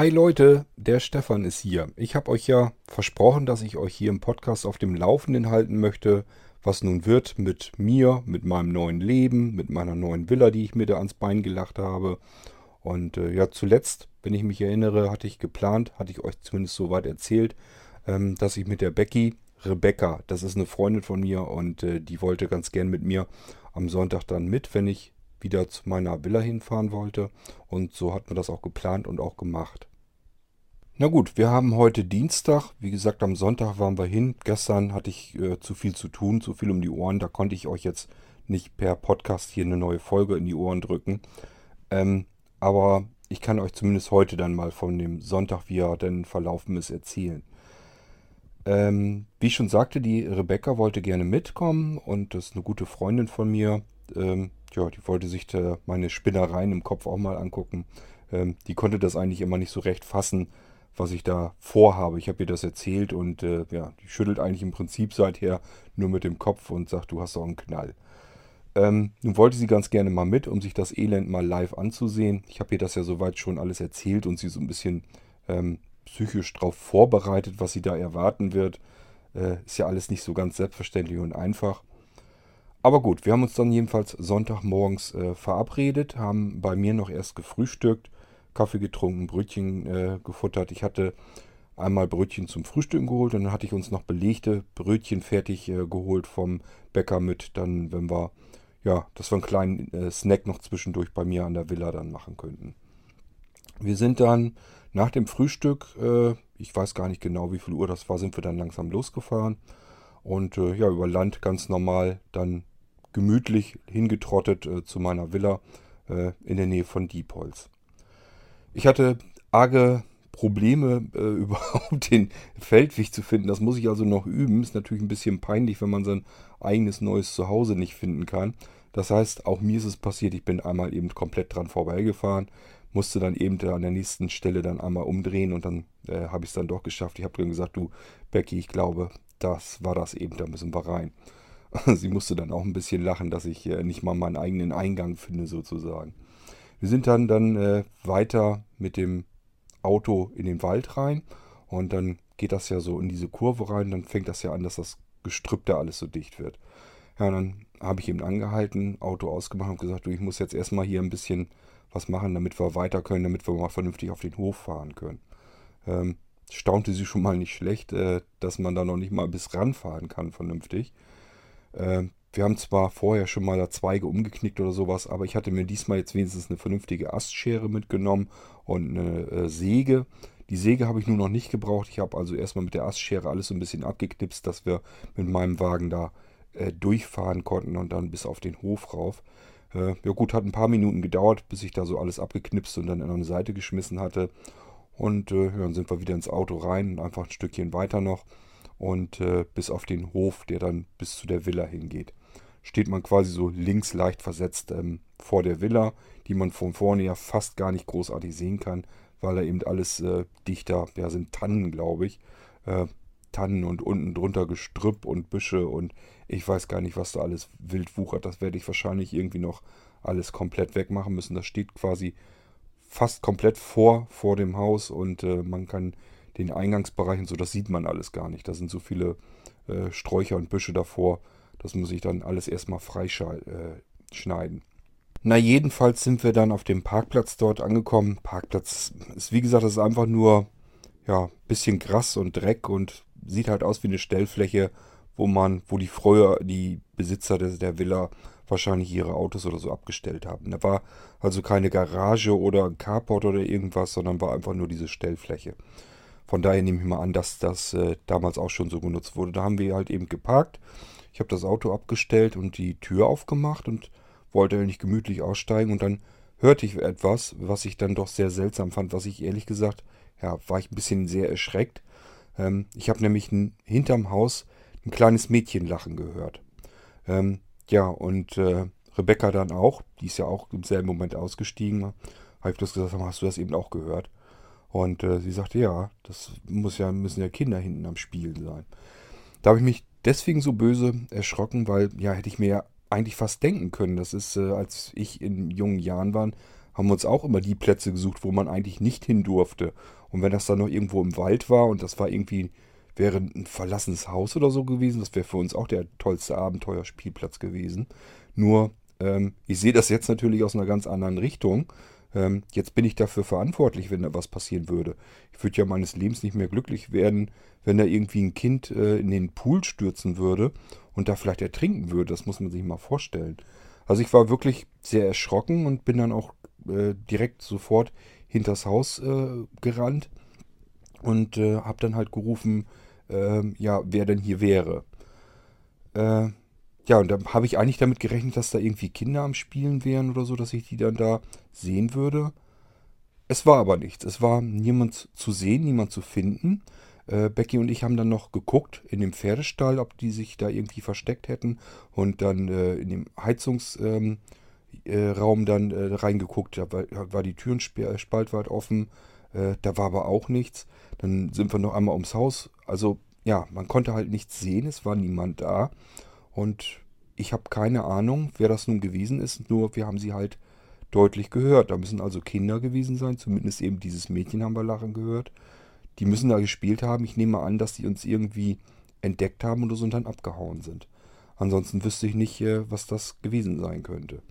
Hi Leute, der Stefan ist hier. Ich habe euch ja versprochen, dass ich euch hier im Podcast auf dem Laufenden halten möchte, was nun wird mit mir, mit meinem neuen Leben, mit meiner neuen Villa, die ich mir da ans Bein gelacht habe. Und äh, ja, zuletzt, wenn ich mich erinnere, hatte ich geplant, hatte ich euch zumindest soweit erzählt, ähm, dass ich mit der Becky, Rebecca, das ist eine Freundin von mir und äh, die wollte ganz gern mit mir am Sonntag dann mit, wenn ich wieder zu meiner Villa hinfahren wollte. Und so hat man das auch geplant und auch gemacht. Na gut, wir haben heute Dienstag. Wie gesagt, am Sonntag waren wir hin. Gestern hatte ich äh, zu viel zu tun, zu viel um die Ohren. Da konnte ich euch jetzt nicht per Podcast hier eine neue Folge in die Ohren drücken. Ähm, aber ich kann euch zumindest heute dann mal von dem Sonntag, wie er denn verlaufen ist, erzählen. Ähm, wie ich schon sagte, die Rebecca wollte gerne mitkommen und das ist eine gute Freundin von mir. Ähm, ja, die wollte sich meine Spinnereien im Kopf auch mal angucken. Ähm, die konnte das eigentlich immer nicht so recht fassen was ich da vorhabe. Ich habe ihr das erzählt und äh, ja, die schüttelt eigentlich im Prinzip seither nur mit dem Kopf und sagt, du hast doch einen Knall. Ähm, nun wollte sie ganz gerne mal mit, um sich das Elend mal live anzusehen. Ich habe ihr das ja soweit schon alles erzählt und sie so ein bisschen ähm, psychisch darauf vorbereitet, was sie da erwarten wird. Äh, ist ja alles nicht so ganz selbstverständlich und einfach. Aber gut, wir haben uns dann jedenfalls Sonntagmorgens äh, verabredet, haben bei mir noch erst gefrühstückt Kaffee getrunken, Brötchen äh, gefuttert. Ich hatte einmal Brötchen zum Frühstück geholt und dann hatte ich uns noch belegte Brötchen fertig äh, geholt vom Bäcker mit, dann, wenn wir, ja, dass wir einen kleinen äh, Snack noch zwischendurch bei mir an der Villa dann machen könnten. Wir sind dann nach dem Frühstück, äh, ich weiß gar nicht genau, wie viel Uhr das war, sind wir dann langsam losgefahren und äh, ja, über Land ganz normal dann gemütlich hingetrottet äh, zu meiner Villa in der Nähe von Diepholz. Ich hatte arge Probleme, äh, überhaupt den Feldweg zu finden. Das muss ich also noch üben. Ist natürlich ein bisschen peinlich, wenn man sein eigenes neues Zuhause nicht finden kann. Das heißt, auch mir ist es passiert, ich bin einmal eben komplett dran vorbeigefahren, musste dann eben an der nächsten Stelle dann einmal umdrehen und dann äh, habe ich es dann doch geschafft. Ich habe dann gesagt, du Becky, ich glaube, das war das eben, da müssen wir rein. Sie musste dann auch ein bisschen lachen, dass ich äh, nicht mal meinen eigenen Eingang finde sozusagen. Wir sind dann, dann äh, weiter mit dem Auto in den Wald rein und dann geht das ja so in diese Kurve rein. Dann fängt das ja an, dass das Gestrüpp da alles so dicht wird. Ja, dann habe ich eben angehalten, Auto ausgemacht und gesagt, du, ich muss jetzt erstmal hier ein bisschen was machen, damit wir weiter können, damit wir mal vernünftig auf den Hof fahren können. Ähm, staunte sie schon mal nicht schlecht, äh, dass man da noch nicht mal bis ranfahren kann vernünftig. Äh, wir haben zwar vorher schon mal da Zweige umgeknickt oder sowas, aber ich hatte mir diesmal jetzt wenigstens eine vernünftige Astschere mitgenommen und eine äh, Säge. Die Säge habe ich nur noch nicht gebraucht. Ich habe also erstmal mit der Astschere alles so ein bisschen abgeknipst, dass wir mit meinem Wagen da äh, durchfahren konnten und dann bis auf den Hof rauf. Äh, ja gut, hat ein paar Minuten gedauert, bis ich da so alles abgeknipst und dann an eine Seite geschmissen hatte. Und äh, dann sind wir wieder ins Auto rein und einfach ein Stückchen weiter noch und äh, bis auf den Hof, der dann bis zu der Villa hingeht steht man quasi so links leicht versetzt ähm, vor der Villa, die man von vorne ja fast gar nicht großartig sehen kann, weil da eben alles äh, dichter, ja sind Tannen, glaube ich. Äh, Tannen und unten drunter Gestrüpp und Büsche und ich weiß gar nicht, was da alles wild wuchert. Das werde ich wahrscheinlich irgendwie noch alles komplett wegmachen müssen. Das steht quasi fast komplett vor, vor dem Haus und äh, man kann den Eingangsbereich und so, das sieht man alles gar nicht. Da sind so viele äh, Sträucher und Büsche davor. Das muss ich dann alles erstmal freischneiden. Äh, Na, jedenfalls sind wir dann auf dem Parkplatz dort angekommen. Parkplatz ist, wie gesagt, das ist einfach nur, ja, bisschen Gras und Dreck und sieht halt aus wie eine Stellfläche, wo man, wo die früher die Besitzer der, der Villa wahrscheinlich ihre Autos oder so abgestellt haben. Da war also keine Garage oder ein Carport oder irgendwas, sondern war einfach nur diese Stellfläche. Von daher nehme ich mal an, dass das äh, damals auch schon so genutzt wurde. Da haben wir halt eben geparkt ich habe das Auto abgestellt und die Tür aufgemacht und wollte eigentlich gemütlich aussteigen und dann hörte ich etwas, was ich dann doch sehr seltsam fand, was ich ehrlich gesagt, ja, war ich ein bisschen sehr erschreckt. Ähm, ich habe nämlich hinterm Haus ein kleines Mädchen lachen gehört. Ähm, ja, und äh, Rebecca dann auch, die ist ja auch im selben Moment ausgestiegen. Habe ich bloß gesagt, hast du das eben auch gehört? Und äh, sie sagte, ja, das muss ja, müssen ja Kinder hinten am Spielen sein. Da habe ich mich deswegen so böse erschrocken, weil ja, hätte ich mir ja eigentlich fast denken können. Das ist, äh, als ich in jungen Jahren war, haben wir uns auch immer die Plätze gesucht, wo man eigentlich nicht hin durfte. Und wenn das dann noch irgendwo im Wald war und das war irgendwie, wäre ein verlassenes Haus oder so gewesen, das wäre für uns auch der tollste Abenteuerspielplatz gewesen. Nur, ähm, ich sehe das jetzt natürlich aus einer ganz anderen Richtung. Ähm, jetzt bin ich dafür verantwortlich, wenn da was passieren würde. Ich würde ja meines Lebens nicht mehr glücklich werden, wenn da irgendwie ein Kind äh, in den Pool stürzen würde und da vielleicht ertrinken würde. Das muss man sich mal vorstellen. Also ich war wirklich sehr erschrocken und bin dann auch äh, direkt sofort hinters Haus äh, gerannt und äh, habe dann halt gerufen, ähm, ja, wer denn hier wäre. Äh, ja, und da habe ich eigentlich damit gerechnet, dass da irgendwie Kinder am Spielen wären oder so, dass ich die dann da sehen würde. Es war aber nichts. Es war niemand zu sehen, niemand zu finden. Äh, Becky und ich haben dann noch geguckt in dem Pferdestall, ob die sich da irgendwie versteckt hätten und dann äh, in dem Heizungsraum ähm, äh, dann äh, reingeguckt. Da war, war die Türenspalt weit offen. Äh, da war aber auch nichts. Dann sind wir noch einmal ums Haus. Also ja, man konnte halt nichts sehen. Es war niemand da. Und ich habe keine Ahnung, wer das nun gewesen ist. Nur wir haben sie halt deutlich gehört. Da müssen also Kinder gewesen sein. Zumindest eben dieses Mädchen haben wir lachen gehört. Die müssen da gespielt haben. Ich nehme an, dass die uns irgendwie entdeckt haben oder so und dann abgehauen sind. Ansonsten wüsste ich nicht, äh, was das gewesen sein könnte.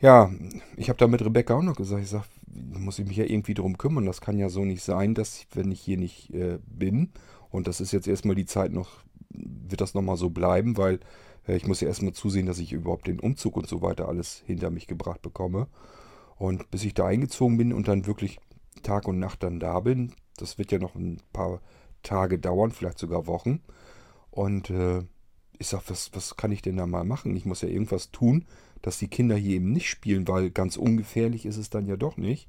Ja, ich habe da mit Rebecca auch noch gesagt, ich sage, muss ich mich ja irgendwie drum kümmern. Das kann ja so nicht sein, dass wenn ich hier nicht äh, bin, und das ist jetzt erstmal die Zeit noch, wird das nochmal so bleiben, weil äh, ich muss ja erstmal zusehen, dass ich überhaupt den Umzug und so weiter alles hinter mich gebracht bekomme. Und bis ich da eingezogen bin und dann wirklich Tag und Nacht dann da bin, das wird ja noch ein paar Tage dauern, vielleicht sogar Wochen. Und äh, ich sage, was, was kann ich denn da mal machen? Ich muss ja irgendwas tun, dass die Kinder hier eben nicht spielen, weil ganz ungefährlich ist es dann ja doch nicht.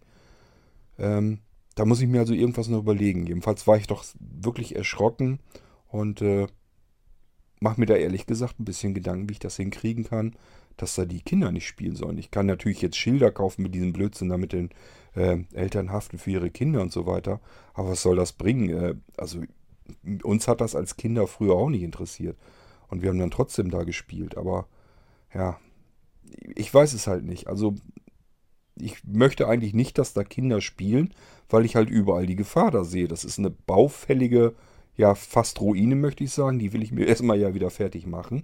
Ähm, da muss ich mir also irgendwas noch überlegen. Jedenfalls war ich doch wirklich erschrocken und äh, mache mir da ehrlich gesagt ein bisschen Gedanken, wie ich das hinkriegen kann, dass da die Kinder nicht spielen sollen. Ich kann natürlich jetzt Schilder kaufen mit diesem Blödsinn, damit den äh, Eltern haften für ihre Kinder und so weiter. Aber was soll das bringen? Äh, also uns hat das als Kinder früher auch nicht interessiert. Und wir haben dann trotzdem da gespielt. Aber ja, ich weiß es halt nicht. Also ich möchte eigentlich nicht, dass da Kinder spielen, weil ich halt überall die Gefahr da sehe. Das ist eine baufällige ja fast Ruine, möchte ich sagen. Die will ich mir erstmal ja wieder fertig machen.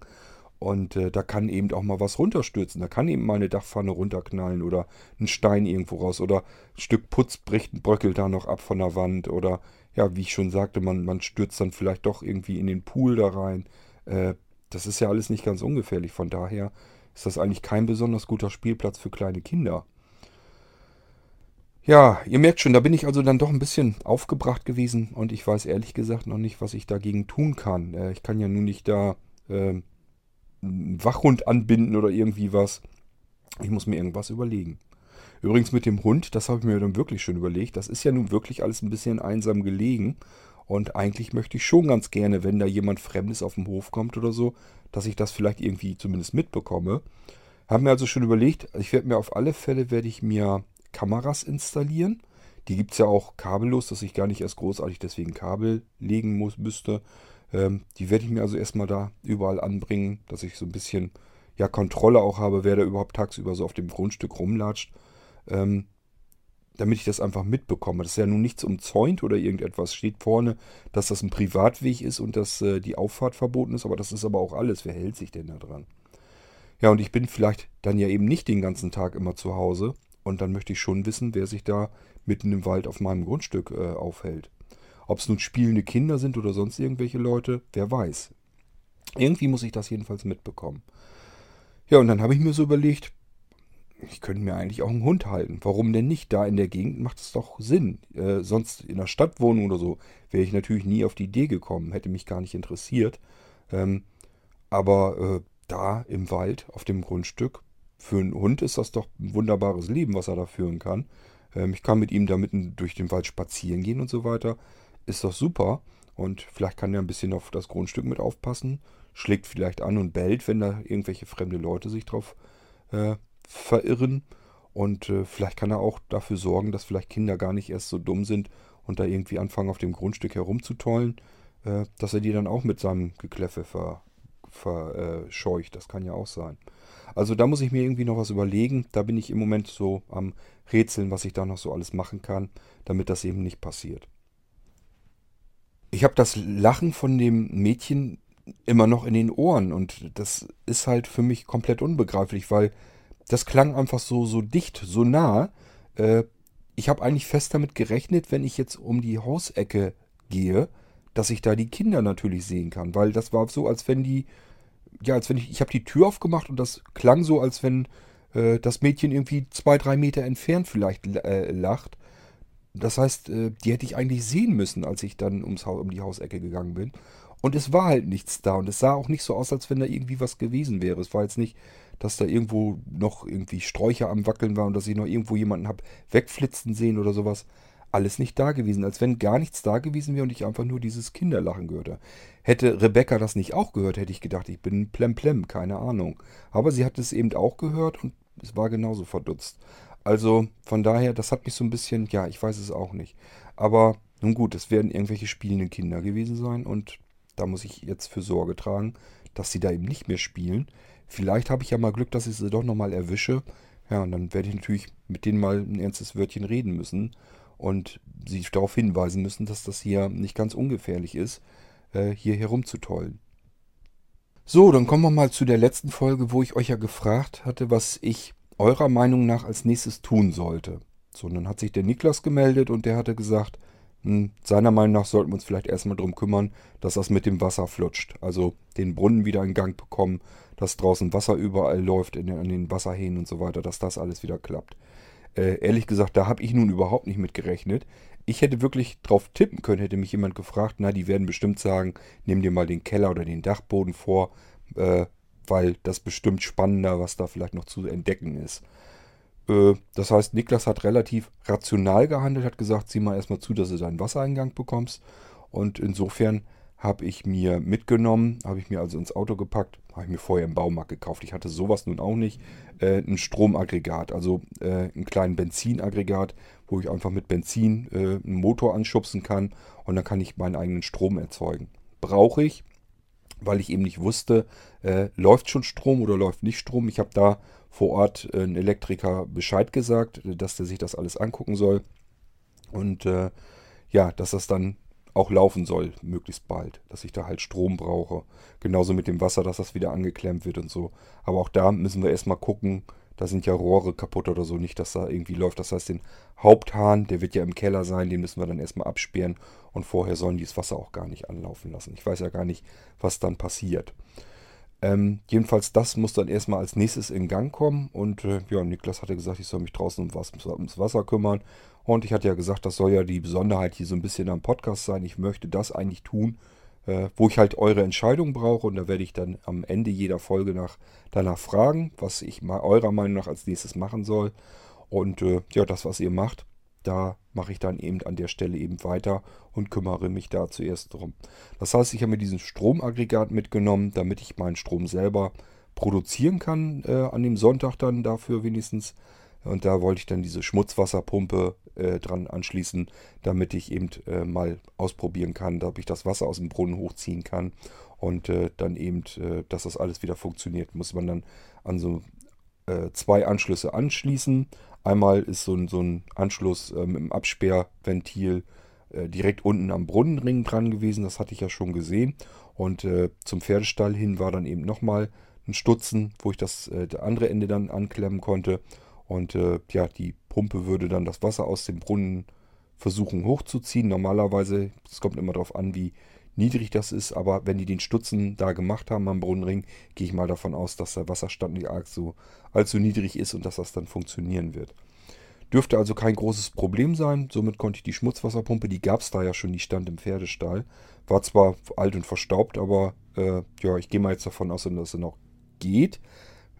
Und äh, da kann eben auch mal was runterstürzen. Da kann eben mal eine Dachpfanne runterknallen oder ein Stein irgendwo raus oder ein Stück Putz bricht, bröckelt da noch ab von der Wand oder ja, wie ich schon sagte, man, man stürzt dann vielleicht doch irgendwie in den Pool da rein. Äh, das ist ja alles nicht ganz ungefährlich. Von daher ist das eigentlich kein besonders guter Spielplatz für kleine Kinder. Ja, ihr merkt schon, da bin ich also dann doch ein bisschen aufgebracht gewesen und ich weiß ehrlich gesagt noch nicht, was ich dagegen tun kann. Äh, ich kann ja nun nicht da äh, einen Wachhund anbinden oder irgendwie was. Ich muss mir irgendwas überlegen. Übrigens mit dem Hund, das habe ich mir dann wirklich schon überlegt. Das ist ja nun wirklich alles ein bisschen einsam gelegen. Und eigentlich möchte ich schon ganz gerne, wenn da jemand Fremdes auf dem Hof kommt oder so, dass ich das vielleicht irgendwie zumindest mitbekomme. Haben mir also schon überlegt, ich werde mir auf alle Fälle, werde ich mir Kameras installieren. Die gibt es ja auch kabellos, dass ich gar nicht erst großartig deswegen Kabel legen muss, müsste. Ähm, die werde ich mir also erstmal da überall anbringen, dass ich so ein bisschen ja, Kontrolle auch habe, wer da überhaupt tagsüber so auf dem Grundstück rumlatscht. Ähm, damit ich das einfach mitbekomme. Das ist ja nun nichts umzäunt oder irgendetwas. Steht vorne, dass das ein Privatweg ist und dass äh, die Auffahrt verboten ist, aber das ist aber auch alles. Wer hält sich denn da dran? Ja, und ich bin vielleicht dann ja eben nicht den ganzen Tag immer zu Hause und dann möchte ich schon wissen, wer sich da mitten im Wald auf meinem Grundstück äh, aufhält. Ob es nun spielende Kinder sind oder sonst irgendwelche Leute, wer weiß. Irgendwie muss ich das jedenfalls mitbekommen. Ja, und dann habe ich mir so überlegt, ich könnte mir eigentlich auch einen Hund halten. Warum denn nicht? Da in der Gegend macht es doch Sinn. Äh, sonst in einer Stadtwohnung oder so wäre ich natürlich nie auf die Idee gekommen, hätte mich gar nicht interessiert. Ähm, aber äh, da im Wald, auf dem Grundstück, für einen Hund ist das doch ein wunderbares Leben, was er da führen kann. Ähm, ich kann mit ihm da mitten durch den Wald spazieren gehen und so weiter. Ist doch super. Und vielleicht kann er ein bisschen auf das Grundstück mit aufpassen. Schlägt vielleicht an und bellt, wenn da irgendwelche fremde Leute sich drauf äh, verirren. Und äh, vielleicht kann er auch dafür sorgen, dass vielleicht Kinder gar nicht erst so dumm sind und da irgendwie anfangen, auf dem Grundstück herumzutollen, äh, dass er die dann auch mit seinem Gekläffe verscheucht. das kann ja auch sein. Also da muss ich mir irgendwie noch was überlegen. Da bin ich im Moment so am Rätseln, was ich da noch so alles machen kann, damit das eben nicht passiert. Ich habe das Lachen von dem Mädchen immer noch in den Ohren und das ist halt für mich komplett unbegreiflich, weil das klang einfach so, so dicht, so nah. Äh, ich habe eigentlich fest damit gerechnet, wenn ich jetzt um die Hausecke gehe, dass ich da die Kinder natürlich sehen kann, weil das war so, als wenn die, ja, als wenn ich, ich habe die Tür aufgemacht und das klang so, als wenn äh, das Mädchen irgendwie zwei, drei Meter entfernt vielleicht äh, lacht. Das heißt, äh, die hätte ich eigentlich sehen müssen, als ich dann ums Haus, um die Hausecke gegangen bin. Und es war halt nichts da und es sah auch nicht so aus, als wenn da irgendwie was gewesen wäre. Es war jetzt nicht, dass da irgendwo noch irgendwie Sträucher am Wackeln waren und dass ich noch irgendwo jemanden habe wegflitzen sehen oder sowas. Alles nicht da gewesen, als wenn gar nichts da gewesen wäre und ich einfach nur dieses Kinderlachen gehörte. Hätte Rebecca das nicht auch gehört, hätte ich gedacht, ich bin plemplem, keine Ahnung. Aber sie hat es eben auch gehört und es war genauso verdutzt. Also von daher, das hat mich so ein bisschen, ja, ich weiß es auch nicht. Aber nun gut, es werden irgendwelche spielenden Kinder gewesen sein und da muss ich jetzt für Sorge tragen, dass sie da eben nicht mehr spielen. Vielleicht habe ich ja mal Glück, dass ich sie doch nochmal erwische. Ja, und dann werde ich natürlich mit denen mal ein ernstes Wörtchen reden müssen und sie darauf hinweisen müssen, dass das hier nicht ganz ungefährlich ist, äh, hier herumzutollen. So, dann kommen wir mal zu der letzten Folge, wo ich euch ja gefragt hatte, was ich eurer Meinung nach als nächstes tun sollte. So, und dann hat sich der Niklas gemeldet und der hatte gesagt, hm, seiner Meinung nach sollten wir uns vielleicht erstmal darum kümmern, dass das mit dem Wasser flutscht. Also den Brunnen wieder in Gang bekommen, dass draußen Wasser überall läuft, in den, an den Wasserhähnen und so weiter, dass das alles wieder klappt. Äh, ehrlich gesagt, da habe ich nun überhaupt nicht mit gerechnet. Ich hätte wirklich drauf tippen können, hätte mich jemand gefragt, na, die werden bestimmt sagen, nimm dir mal den Keller oder den Dachboden vor, äh, weil das bestimmt spannender, was da vielleicht noch zu entdecken ist. Äh, das heißt, Niklas hat relativ rational gehandelt, hat gesagt, sieh mal erstmal zu, dass du deinen Wassereingang bekommst. Und insofern habe ich mir mitgenommen, habe ich mir also ins Auto gepackt, habe ich mir vorher im Baumarkt gekauft. Ich hatte sowas nun auch nicht. Äh, ein Stromaggregat, also äh, einen kleinen Benzinaggregat, wo ich einfach mit Benzin äh, einen Motor anschubsen kann und dann kann ich meinen eigenen Strom erzeugen. Brauche ich, weil ich eben nicht wusste, äh, läuft schon Strom oder läuft nicht Strom. Ich habe da vor Ort äh, einen Elektriker Bescheid gesagt, dass der sich das alles angucken soll. Und äh, ja, dass das dann auch laufen soll, möglichst bald. Dass ich da halt Strom brauche. Genauso mit dem Wasser, dass das wieder angeklemmt wird und so. Aber auch da müssen wir erstmal gucken, da sind ja Rohre kaputt oder so, nicht, dass da irgendwie läuft. Das heißt, den Haupthahn, der wird ja im Keller sein, den müssen wir dann erstmal absperren und vorher sollen die das Wasser auch gar nicht anlaufen lassen. Ich weiß ja gar nicht, was dann passiert. Ähm, jedenfalls, das muss dann erstmal als nächstes in Gang kommen. Und äh, ja, Niklas hatte gesagt, ich soll mich draußen um was, ums Wasser kümmern. Und ich hatte ja gesagt, das soll ja die Besonderheit hier so ein bisschen am Podcast sein. Ich möchte das eigentlich tun, äh, wo ich halt eure Entscheidung brauche. Und da werde ich dann am Ende jeder Folge nach, danach fragen, was ich mal eurer Meinung nach als nächstes machen soll. Und äh, ja, das, was ihr macht, da mache ich dann eben an der Stelle eben weiter und kümmere mich da zuerst drum. Das heißt, ich habe mir diesen Stromaggregat mitgenommen, damit ich meinen Strom selber produzieren kann äh, an dem Sonntag dann dafür wenigstens. Und da wollte ich dann diese Schmutzwasserpumpe äh, dran anschließen, damit ich eben äh, mal ausprobieren kann, ob ich das Wasser aus dem Brunnen hochziehen kann. Und äh, dann eben, äh, dass das alles wieder funktioniert, muss man dann an so äh, zwei Anschlüsse anschließen Einmal ist so ein, so ein Anschluss äh, mit dem Absperrventil äh, direkt unten am Brunnenring dran gewesen. Das hatte ich ja schon gesehen. Und äh, zum Pferdestall hin war dann eben nochmal ein Stutzen, wo ich das äh, andere Ende dann anklemmen konnte. Und äh, ja, die Pumpe würde dann das Wasser aus dem Brunnen versuchen hochzuziehen. Normalerweise, es kommt immer darauf an, wie niedrig das ist, aber wenn die den Stutzen da gemacht haben am Brunnenring, gehe ich mal davon aus, dass der Wasserstand nicht allzu, allzu niedrig ist und dass das dann funktionieren wird. Dürfte also kein großes Problem sein. Somit konnte ich die Schmutzwasserpumpe, die gab es da ja schon, die stand im Pferdestall. War zwar alt und verstaubt, aber äh, ja, ich gehe mal jetzt davon aus, dass sie noch geht.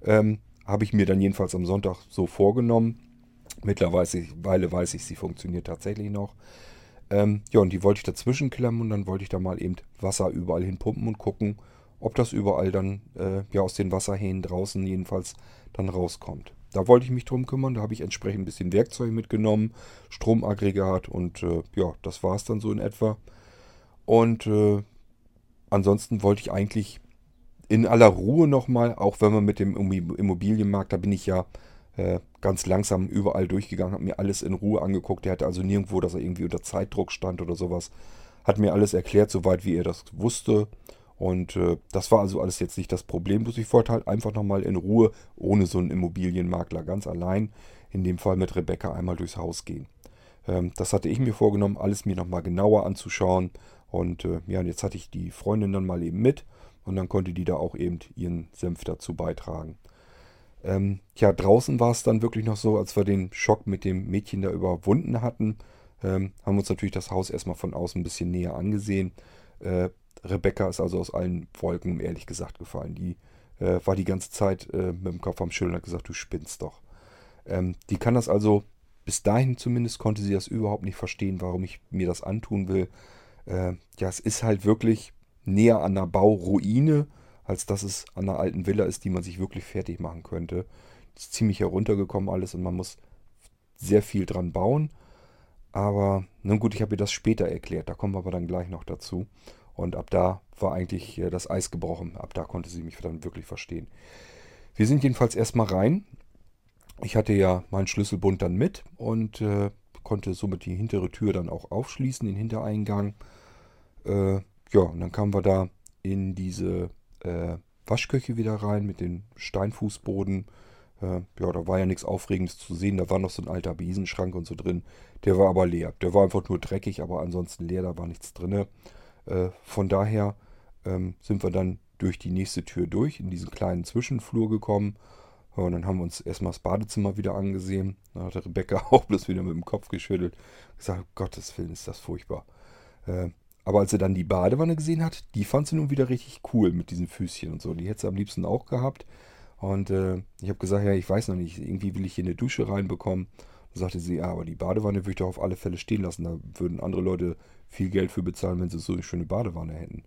Ähm, Habe ich mir dann jedenfalls am Sonntag so vorgenommen. Mittlerweile weiß ich, sie funktioniert tatsächlich noch. Ähm, ja, und die wollte ich dazwischen klemmen und dann wollte ich da mal eben Wasser überall hinpumpen und gucken, ob das überall dann äh, ja aus den Wasserhähnen draußen jedenfalls dann rauskommt. Da wollte ich mich drum kümmern, da habe ich entsprechend ein bisschen Werkzeug mitgenommen, Stromaggregat und äh, ja, das war es dann so in etwa. Und äh, ansonsten wollte ich eigentlich in aller Ruhe nochmal, auch wenn man mit dem Immobilienmarkt, da bin ich ja ganz langsam überall durchgegangen, habe mir alles in Ruhe angeguckt. Der hatte also nirgendwo, dass er irgendwie unter Zeitdruck stand oder sowas. Hat mir alles erklärt, soweit wie er das wusste. Und äh, das war also alles jetzt nicht das Problem. Bloß ich wollte halt einfach nochmal in Ruhe, ohne so einen Immobilienmakler, ganz allein, in dem Fall mit Rebecca einmal durchs Haus gehen. Ähm, das hatte ich mir vorgenommen, alles mir nochmal genauer anzuschauen. Und äh, ja, und jetzt hatte ich die Freundin dann mal eben mit. Und dann konnte die da auch eben ihren Senf dazu beitragen. Ähm, ja, draußen war es dann wirklich noch so, als wir den Schock mit dem Mädchen da überwunden hatten, ähm, haben wir uns natürlich das Haus erstmal von außen ein bisschen näher angesehen. Äh, Rebecca ist also aus allen Wolken, ehrlich gesagt, gefallen. Die äh, war die ganze Zeit äh, mit dem Kopf am Schild und hat gesagt, du spinnst doch. Ähm, die kann das also, bis dahin zumindest konnte sie das überhaupt nicht verstehen, warum ich mir das antun will. Äh, ja, es ist halt wirklich näher an der Bauruine, als dass es an einer alten Villa ist, die man sich wirklich fertig machen könnte. Es ist ziemlich heruntergekommen alles und man muss sehr viel dran bauen. Aber nun gut, ich habe ihr das später erklärt, da kommen wir aber dann gleich noch dazu. Und ab da war eigentlich äh, das Eis gebrochen. Ab da konnte sie mich dann wirklich verstehen. Wir sind jedenfalls erstmal rein. Ich hatte ja meinen Schlüsselbund dann mit und äh, konnte somit die hintere Tür dann auch aufschließen, den Hintereingang. Äh, ja, und dann kamen wir da in diese äh, Waschküche wieder rein mit dem Steinfußboden. Äh, ja, da war ja nichts Aufregendes zu sehen. Da war noch so ein alter Besenschrank und so drin. Der war aber leer. Der war einfach nur dreckig, aber ansonsten leer, da war nichts drin. Äh, von daher ähm, sind wir dann durch die nächste Tür durch, in diesen kleinen Zwischenflur gekommen. und dann haben wir uns erstmal das Badezimmer wieder angesehen. Da hat Rebecca auch bloß wieder mit dem Kopf geschüttelt. Gesagt, Gottes Willen ist das furchtbar. Äh, aber als sie dann die Badewanne gesehen hat, die fand sie nun wieder richtig cool mit diesen Füßchen und so. Die hätte sie am liebsten auch gehabt. Und äh, ich habe gesagt, ja, ich weiß noch nicht, irgendwie will ich hier eine Dusche reinbekommen. Da sagte sie, ja, aber die Badewanne würde ich doch auf alle Fälle stehen lassen. Da würden andere Leute viel Geld für bezahlen, wenn sie so eine schöne Badewanne hätten.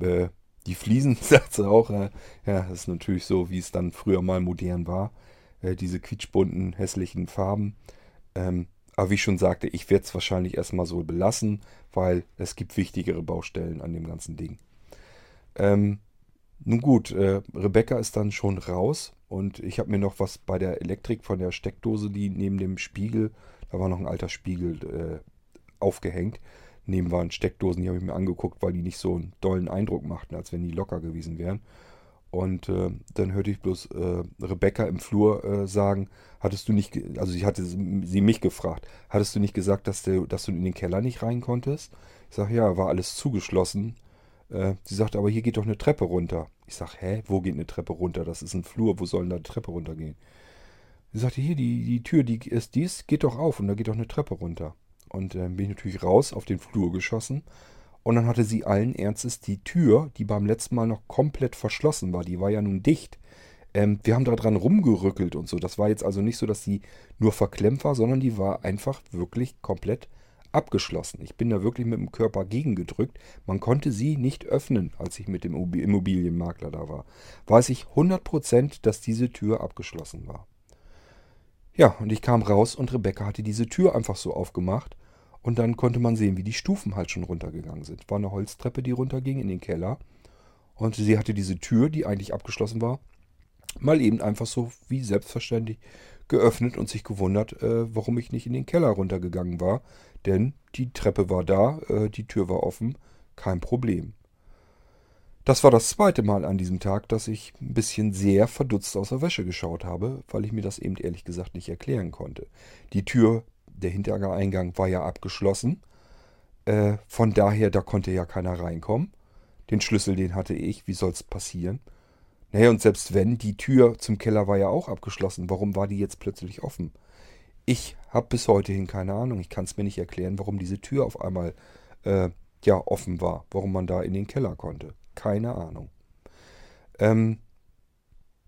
Äh, die Fliesen, sagt sie auch, äh, ja, das ist natürlich so, wie es dann früher mal modern war. Äh, diese quietschbunten, hässlichen Farben. Ähm, aber wie ich schon sagte, ich werde es wahrscheinlich erstmal so belassen, weil es gibt wichtigere Baustellen an dem ganzen Ding. Ähm, nun gut, äh, Rebecca ist dann schon raus und ich habe mir noch was bei der Elektrik von der Steckdose, die neben dem Spiegel, da war noch ein alter Spiegel äh, aufgehängt. Neben waren Steckdosen, die habe ich mir angeguckt, weil die nicht so einen dollen Eindruck machten, als wenn die locker gewesen wären. Und äh, dann hörte ich bloß äh, Rebecca im Flur äh, sagen, hattest du nicht, also sie hatte sie mich gefragt, hattest du nicht gesagt, dass du, dass du in den Keller nicht rein konntest? Ich sage, ja, war alles zugeschlossen. Äh, sie sagte, aber hier geht doch eine Treppe runter. Ich sage, hä, wo geht eine Treppe runter? Das ist ein Flur, wo soll denn da eine Treppe runtergehen? Sie sagte, hier, die, die Tür, die ist dies, geht doch auf und da geht doch eine Treppe runter. Und dann bin ich natürlich raus auf den Flur geschossen und dann hatte sie allen Ernstes die Tür, die beim letzten Mal noch komplett verschlossen war, die war ja nun dicht. Ähm, wir haben da dran rumgerückelt und so. Das war jetzt also nicht so, dass sie nur verklemmt war, sondern die war einfach wirklich komplett abgeschlossen. Ich bin da wirklich mit dem Körper gegengedrückt. Man konnte sie nicht öffnen, als ich mit dem Immobilienmakler da war. Weiß ich 100%, dass diese Tür abgeschlossen war. Ja, und ich kam raus und Rebecca hatte diese Tür einfach so aufgemacht und dann konnte man sehen, wie die Stufen halt schon runtergegangen sind. War eine Holztreppe, die runterging in den Keller. Und sie hatte diese Tür, die eigentlich abgeschlossen war, mal eben einfach so wie selbstverständlich geöffnet und sich gewundert, äh, warum ich nicht in den Keller runtergegangen war. Denn die Treppe war da, äh, die Tür war offen, kein Problem. Das war das zweite Mal an diesem Tag, dass ich ein bisschen sehr verdutzt aus der Wäsche geschaut habe, weil ich mir das eben ehrlich gesagt nicht erklären konnte. Die Tür der Hintereingang war ja abgeschlossen. Äh, von daher, da konnte ja keiner reinkommen. Den Schlüssel, den hatte ich. Wie soll es passieren? Naja, und selbst wenn, die Tür zum Keller war ja auch abgeschlossen. Warum war die jetzt plötzlich offen? Ich habe bis heute hin keine Ahnung. Ich kann es mir nicht erklären, warum diese Tür auf einmal äh, ja offen war. Warum man da in den Keller konnte. Keine Ahnung. Ähm,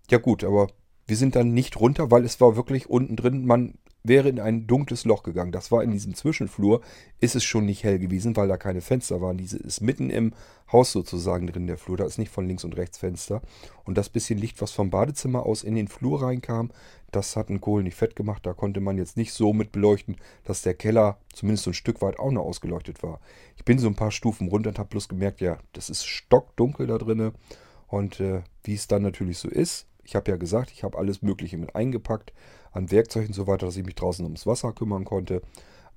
ja gut, aber wir sind dann nicht runter, weil es war wirklich unten drin. Man wäre in ein dunkles Loch gegangen. Das war in diesem Zwischenflur, ist es schon nicht hell gewesen, weil da keine Fenster waren. Diese ist mitten im Haus sozusagen drin, der Flur. Da ist nicht von links und rechts Fenster. Und das bisschen Licht, was vom Badezimmer aus in den Flur reinkam, das hat einen Kohl nicht fett gemacht. Da konnte man jetzt nicht so mit beleuchten, dass der Keller zumindest so ein Stück weit auch noch ausgeleuchtet war. Ich bin so ein paar Stufen runter und habe bloß gemerkt, ja, das ist stockdunkel da drinnen. Und äh, wie es dann natürlich so ist, ich habe ja gesagt, ich habe alles Mögliche mit eingepackt an Werkzeugen und so weiter, dass ich mich draußen ums Wasser kümmern konnte.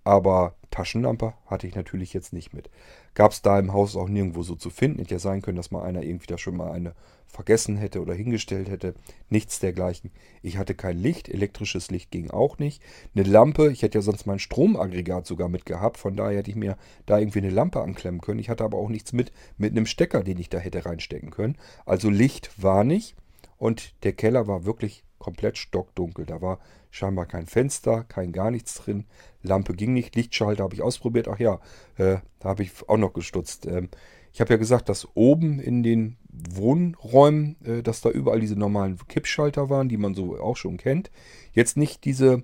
Aber Taschenlampe hatte ich natürlich jetzt nicht mit. Gab es da im Haus auch nirgendwo so zu finden. Hätte ja sein können, dass mal einer irgendwie da schon mal eine vergessen hätte oder hingestellt hätte. Nichts dergleichen. Ich hatte kein Licht, elektrisches Licht ging auch nicht. Eine Lampe, ich hätte ja sonst mein Stromaggregat sogar mitgehabt. Von daher hätte ich mir da irgendwie eine Lampe anklemmen können. Ich hatte aber auch nichts mit, mit einem Stecker, den ich da hätte reinstecken können. Also Licht war nicht. Und der Keller war wirklich komplett stockdunkel. Da war scheinbar kein Fenster, kein gar nichts drin. Lampe ging nicht, Lichtschalter habe ich ausprobiert. Ach ja, äh, da habe ich auch noch gestutzt. Ähm, ich habe ja gesagt, dass oben in den Wohnräumen, äh, dass da überall diese normalen Kippschalter waren, die man so auch schon kennt. Jetzt nicht diese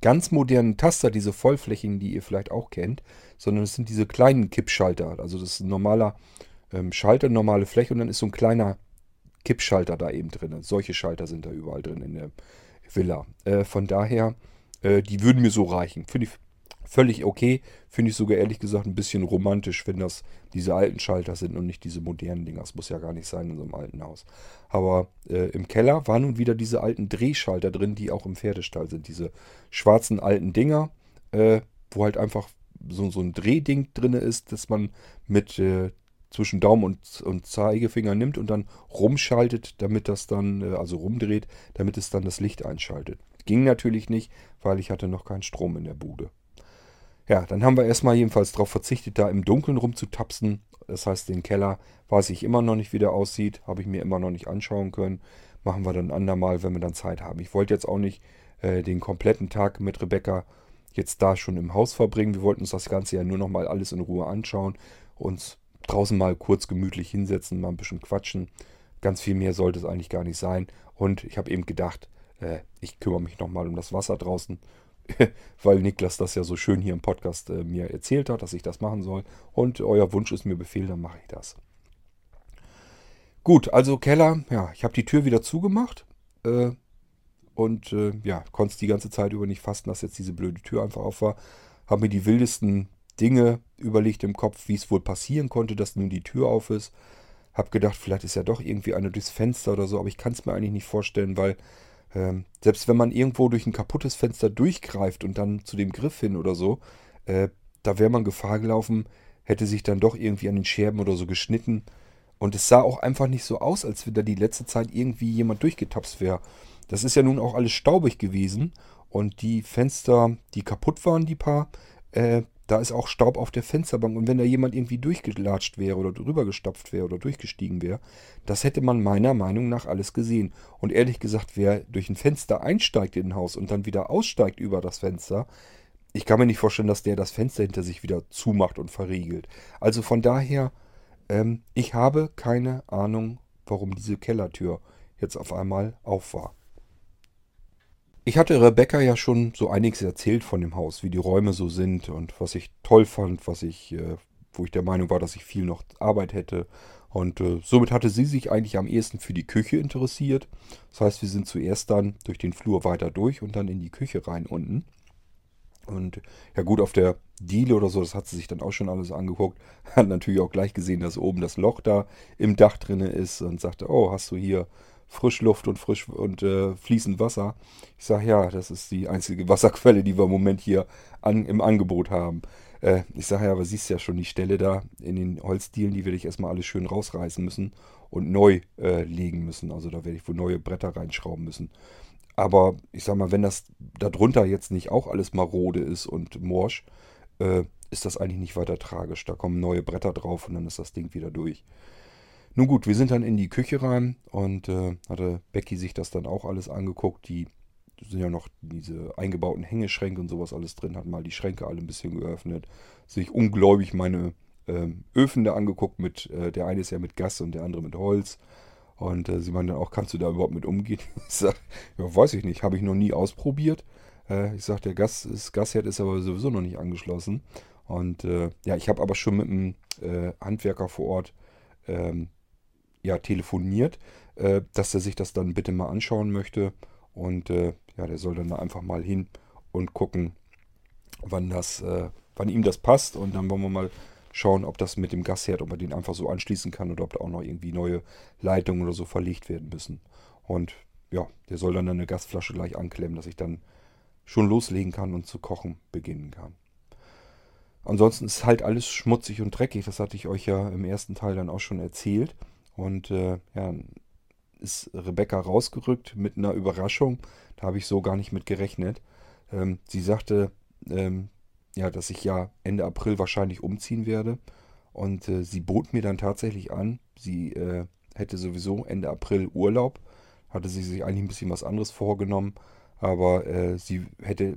ganz modernen Taster, diese vollflächigen, die ihr vielleicht auch kennt, sondern es sind diese kleinen Kippschalter. Also das ist ein normaler ähm, Schalter, normale Fläche und dann ist so ein kleiner Kippschalter da eben drin. Solche Schalter sind da überall drin in der Villa. Äh, von daher, äh, die würden mir so reichen. Finde ich völlig okay. Finde ich sogar ehrlich gesagt ein bisschen romantisch, wenn das diese alten Schalter sind und nicht diese modernen Dinger. Das muss ja gar nicht sein in so einem alten Haus. Aber äh, im Keller waren nun wieder diese alten Drehschalter drin, die auch im Pferdestall sind. Diese schwarzen alten Dinger, äh, wo halt einfach so, so ein Drehding drin ist, dass man mit äh, zwischen Daumen und, und Zeigefinger nimmt und dann rumschaltet, damit das dann, äh, also rumdreht, damit es dann das Licht einschaltet. Ging natürlich nicht, weil ich hatte noch keinen Strom in der Bude. Ja, dann haben wir erstmal jedenfalls darauf verzichtet, da im Dunkeln rumzutapsen. Das heißt, den Keller weiß ich immer noch nicht, wie der aussieht. Habe ich mir immer noch nicht anschauen können. Machen wir dann ein andermal, wenn wir dann Zeit haben. Ich wollte jetzt auch nicht äh, den kompletten Tag mit Rebecca jetzt da schon im Haus verbringen. Wir wollten uns das Ganze ja nur noch mal alles in Ruhe anschauen. Uns draußen mal kurz gemütlich hinsetzen, mal ein bisschen quatschen. Ganz viel mehr sollte es eigentlich gar nicht sein. Und ich habe eben gedacht, äh, ich kümmere mich nochmal um das Wasser draußen, weil Niklas das ja so schön hier im Podcast äh, mir erzählt hat, dass ich das machen soll. Und euer Wunsch ist mir Befehl, dann mache ich das. Gut, also Keller, ja, ich habe die Tür wieder zugemacht. Äh, und äh, ja, konnte es die ganze Zeit über nicht fassen, dass jetzt diese blöde Tür einfach auf war. Habe mir die wildesten Dinge überlegt im Kopf, wie es wohl passieren konnte, dass nun die Tür auf ist. Hab gedacht, vielleicht ist ja doch irgendwie einer durchs Fenster oder so, aber ich kann es mir eigentlich nicht vorstellen, weil ähm, selbst wenn man irgendwo durch ein kaputtes Fenster durchgreift und dann zu dem Griff hin oder so, äh, da wäre man Gefahr gelaufen, hätte sich dann doch irgendwie an den Scherben oder so geschnitten. Und es sah auch einfach nicht so aus, als wenn da die letzte Zeit irgendwie jemand durchgetapst wäre. Das ist ja nun auch alles staubig gewesen. Und die Fenster, die kaputt waren, die paar, äh, da ist auch Staub auf der Fensterbank. Und wenn da jemand irgendwie durchgelatscht wäre oder drüber gestapft wäre oder durchgestiegen wäre, das hätte man meiner Meinung nach alles gesehen. Und ehrlich gesagt, wer durch ein Fenster einsteigt in ein Haus und dann wieder aussteigt über das Fenster, ich kann mir nicht vorstellen, dass der das Fenster hinter sich wieder zumacht und verriegelt. Also von daher, ähm, ich habe keine Ahnung, warum diese Kellertür jetzt auf einmal auf war. Ich hatte Rebecca ja schon so einiges erzählt von dem Haus, wie die Räume so sind und was ich toll fand, was ich, äh, wo ich der Meinung war, dass ich viel noch Arbeit hätte. Und äh, somit hatte sie sich eigentlich am ehesten für die Küche interessiert. Das heißt, wir sind zuerst dann durch den Flur weiter durch und dann in die Küche rein unten. Und ja gut, auf der Diele oder so, das hat sie sich dann auch schon alles angeguckt. Hat natürlich auch gleich gesehen, dass oben das Loch da im Dach drinne ist und sagte, oh, hast du hier Frischluft und frisch und äh, fließend Wasser. Ich sage, ja, das ist die einzige Wasserquelle, die wir im Moment hier an, im Angebot haben. Äh, ich sage ja, aber siehst ja schon die Stelle da in den Holzdielen, die werde ich erstmal alles schön rausreißen müssen und neu äh, legen müssen. Also da werde ich wohl neue Bretter reinschrauben müssen. Aber ich sag mal, wenn das darunter jetzt nicht auch alles marode ist und morsch, äh, ist das eigentlich nicht weiter tragisch. Da kommen neue Bretter drauf und dann ist das Ding wieder durch. Nun gut, wir sind dann in die Küche rein und äh, hatte Becky sich das dann auch alles angeguckt. Die sind ja noch diese eingebauten Hängeschränke und sowas alles drin, hat mal die Schränke alle ein bisschen geöffnet, sich ungläubig meine ähm, Öfen da angeguckt mit, äh, der eine ist ja mit Gas und der andere mit Holz. Und äh, sie meinen dann auch, kannst du da überhaupt mit umgehen? Ich sage, ja, weiß ich nicht, habe ich noch nie ausprobiert. Äh, ich sage, der Gas, das Gasherd ist aber sowieso noch nicht angeschlossen. Und äh, ja, ich habe aber schon mit einem äh, Handwerker vor Ort ähm, ja, telefoniert, äh, dass er sich das dann bitte mal anschauen möchte. Und äh, ja, der soll dann da einfach mal hin und gucken, wann das, äh, wann ihm das passt. Und dann wollen wir mal schauen, ob das mit dem Gasherd, ob man den einfach so anschließen kann oder ob da auch noch irgendwie neue Leitungen oder so verlegt werden müssen. Und ja, der soll dann eine Gasflasche gleich anklemmen, dass ich dann schon loslegen kann und zu kochen beginnen kann. Ansonsten ist halt alles schmutzig und dreckig. Das hatte ich euch ja im ersten Teil dann auch schon erzählt. Und äh, ja, ist Rebecca rausgerückt mit einer Überraschung. Da habe ich so gar nicht mit gerechnet. Ähm, sie sagte, ähm, ja, dass ich ja Ende April wahrscheinlich umziehen werde. Und äh, sie bot mir dann tatsächlich an, sie äh, hätte sowieso Ende April Urlaub. Hatte sie sich eigentlich ein bisschen was anderes vorgenommen. Aber äh, sie hätte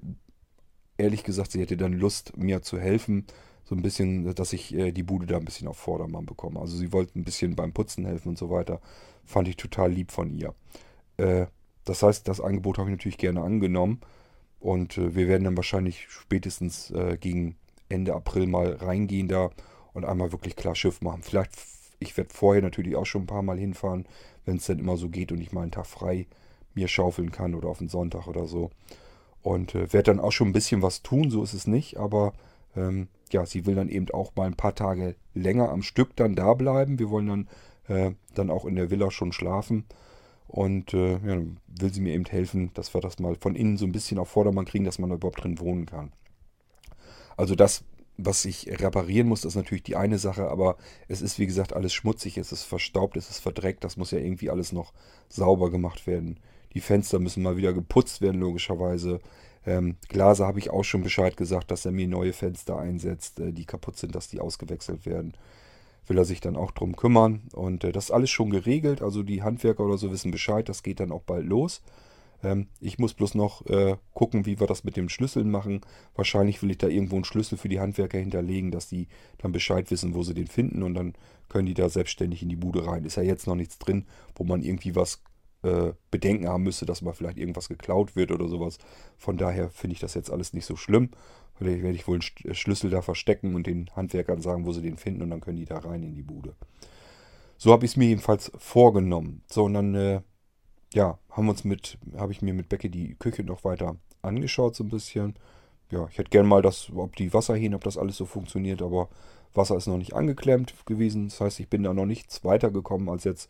ehrlich gesagt, sie hätte dann Lust, mir zu helfen. So ein bisschen, dass ich äh, die Bude da ein bisschen auf Vordermann bekomme. Also sie wollte ein bisschen beim Putzen helfen und so weiter. Fand ich total lieb von ihr. Äh, das heißt, das Angebot habe ich natürlich gerne angenommen. Und äh, wir werden dann wahrscheinlich spätestens äh, gegen Ende April mal reingehen da und einmal wirklich klar Schiff machen. Vielleicht, ich werde vorher natürlich auch schon ein paar Mal hinfahren, wenn es dann immer so geht und ich mal einen Tag frei mir schaufeln kann oder auf einen Sonntag oder so. Und äh, werde dann auch schon ein bisschen was tun, so ist es nicht, aber ähm, ja, sie will dann eben auch mal ein paar Tage länger am Stück dann da bleiben. Wir wollen dann, äh, dann auch in der Villa schon schlafen. Und äh, ja, will sie mir eben helfen, dass wir das mal von innen so ein bisschen auf Vordermann kriegen, dass man da überhaupt drin wohnen kann. Also das, was ich reparieren muss, ist natürlich die eine Sache, aber es ist wie gesagt alles schmutzig, es ist verstaubt, es ist verdreckt, das muss ja irgendwie alles noch sauber gemacht werden. Die Fenster müssen mal wieder geputzt werden, logischerweise. Ähm, Glaser habe ich auch schon Bescheid gesagt, dass er mir neue Fenster einsetzt, äh, die kaputt sind, dass die ausgewechselt werden. Will er sich dann auch drum kümmern. Und äh, das ist alles schon geregelt. Also die Handwerker oder so wissen Bescheid, das geht dann auch bald los. Ähm, ich muss bloß noch äh, gucken, wie wir das mit den Schlüsseln machen. Wahrscheinlich will ich da irgendwo einen Schlüssel für die Handwerker hinterlegen, dass die dann Bescheid wissen, wo sie den finden und dann können die da selbstständig in die Bude rein. Ist ja jetzt noch nichts drin, wo man irgendwie was äh, Bedenken haben müsste, dass mal vielleicht irgendwas geklaut wird oder sowas. Von daher finde ich das jetzt alles nicht so schlimm. Vielleicht werde ich wohl einen äh, Schlüssel da verstecken und den Handwerkern sagen, wo sie den finden und dann können die da rein in die Bude. So habe ich es mir jedenfalls vorgenommen. So, und dann, äh, ja, haben uns mit, habe ich mir mit Becke die Küche noch weiter angeschaut, so ein bisschen. Ja, ich hätte gerne mal das, ob die Wasserhähne, ob das alles so funktioniert, aber Wasser ist noch nicht angeklemmt gewesen. Das heißt, ich bin da noch nichts weitergekommen als jetzt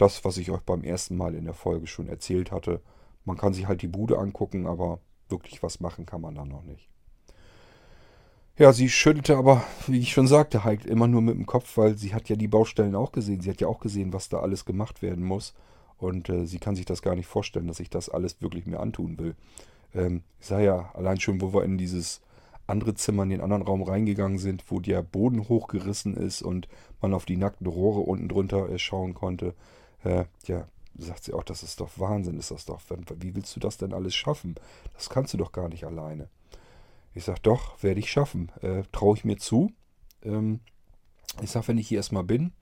das, was ich euch beim ersten Mal in der Folge schon erzählt hatte. Man kann sich halt die Bude angucken, aber wirklich was machen kann man da noch nicht. Ja, sie schüttelte aber, wie ich schon sagte, halt immer nur mit dem Kopf, weil sie hat ja die Baustellen auch gesehen. Sie hat ja auch gesehen, was da alles gemacht werden muss. Und äh, sie kann sich das gar nicht vorstellen, dass ich das alles wirklich mir antun will. Ähm, ich sah ja allein schon, wo wir in dieses andere Zimmer, in den anderen Raum reingegangen sind, wo der Boden hochgerissen ist und man auf die nackten Rohre unten drunter äh, schauen konnte. Äh, ja, sagt sie auch, das ist doch Wahnsinn, ist das doch. Wie willst du das denn alles schaffen? Das kannst du doch gar nicht alleine. Ich sage, doch, werde ich schaffen. Äh, Traue ich mir zu. Ähm, ich sage, wenn ich hier erstmal bin,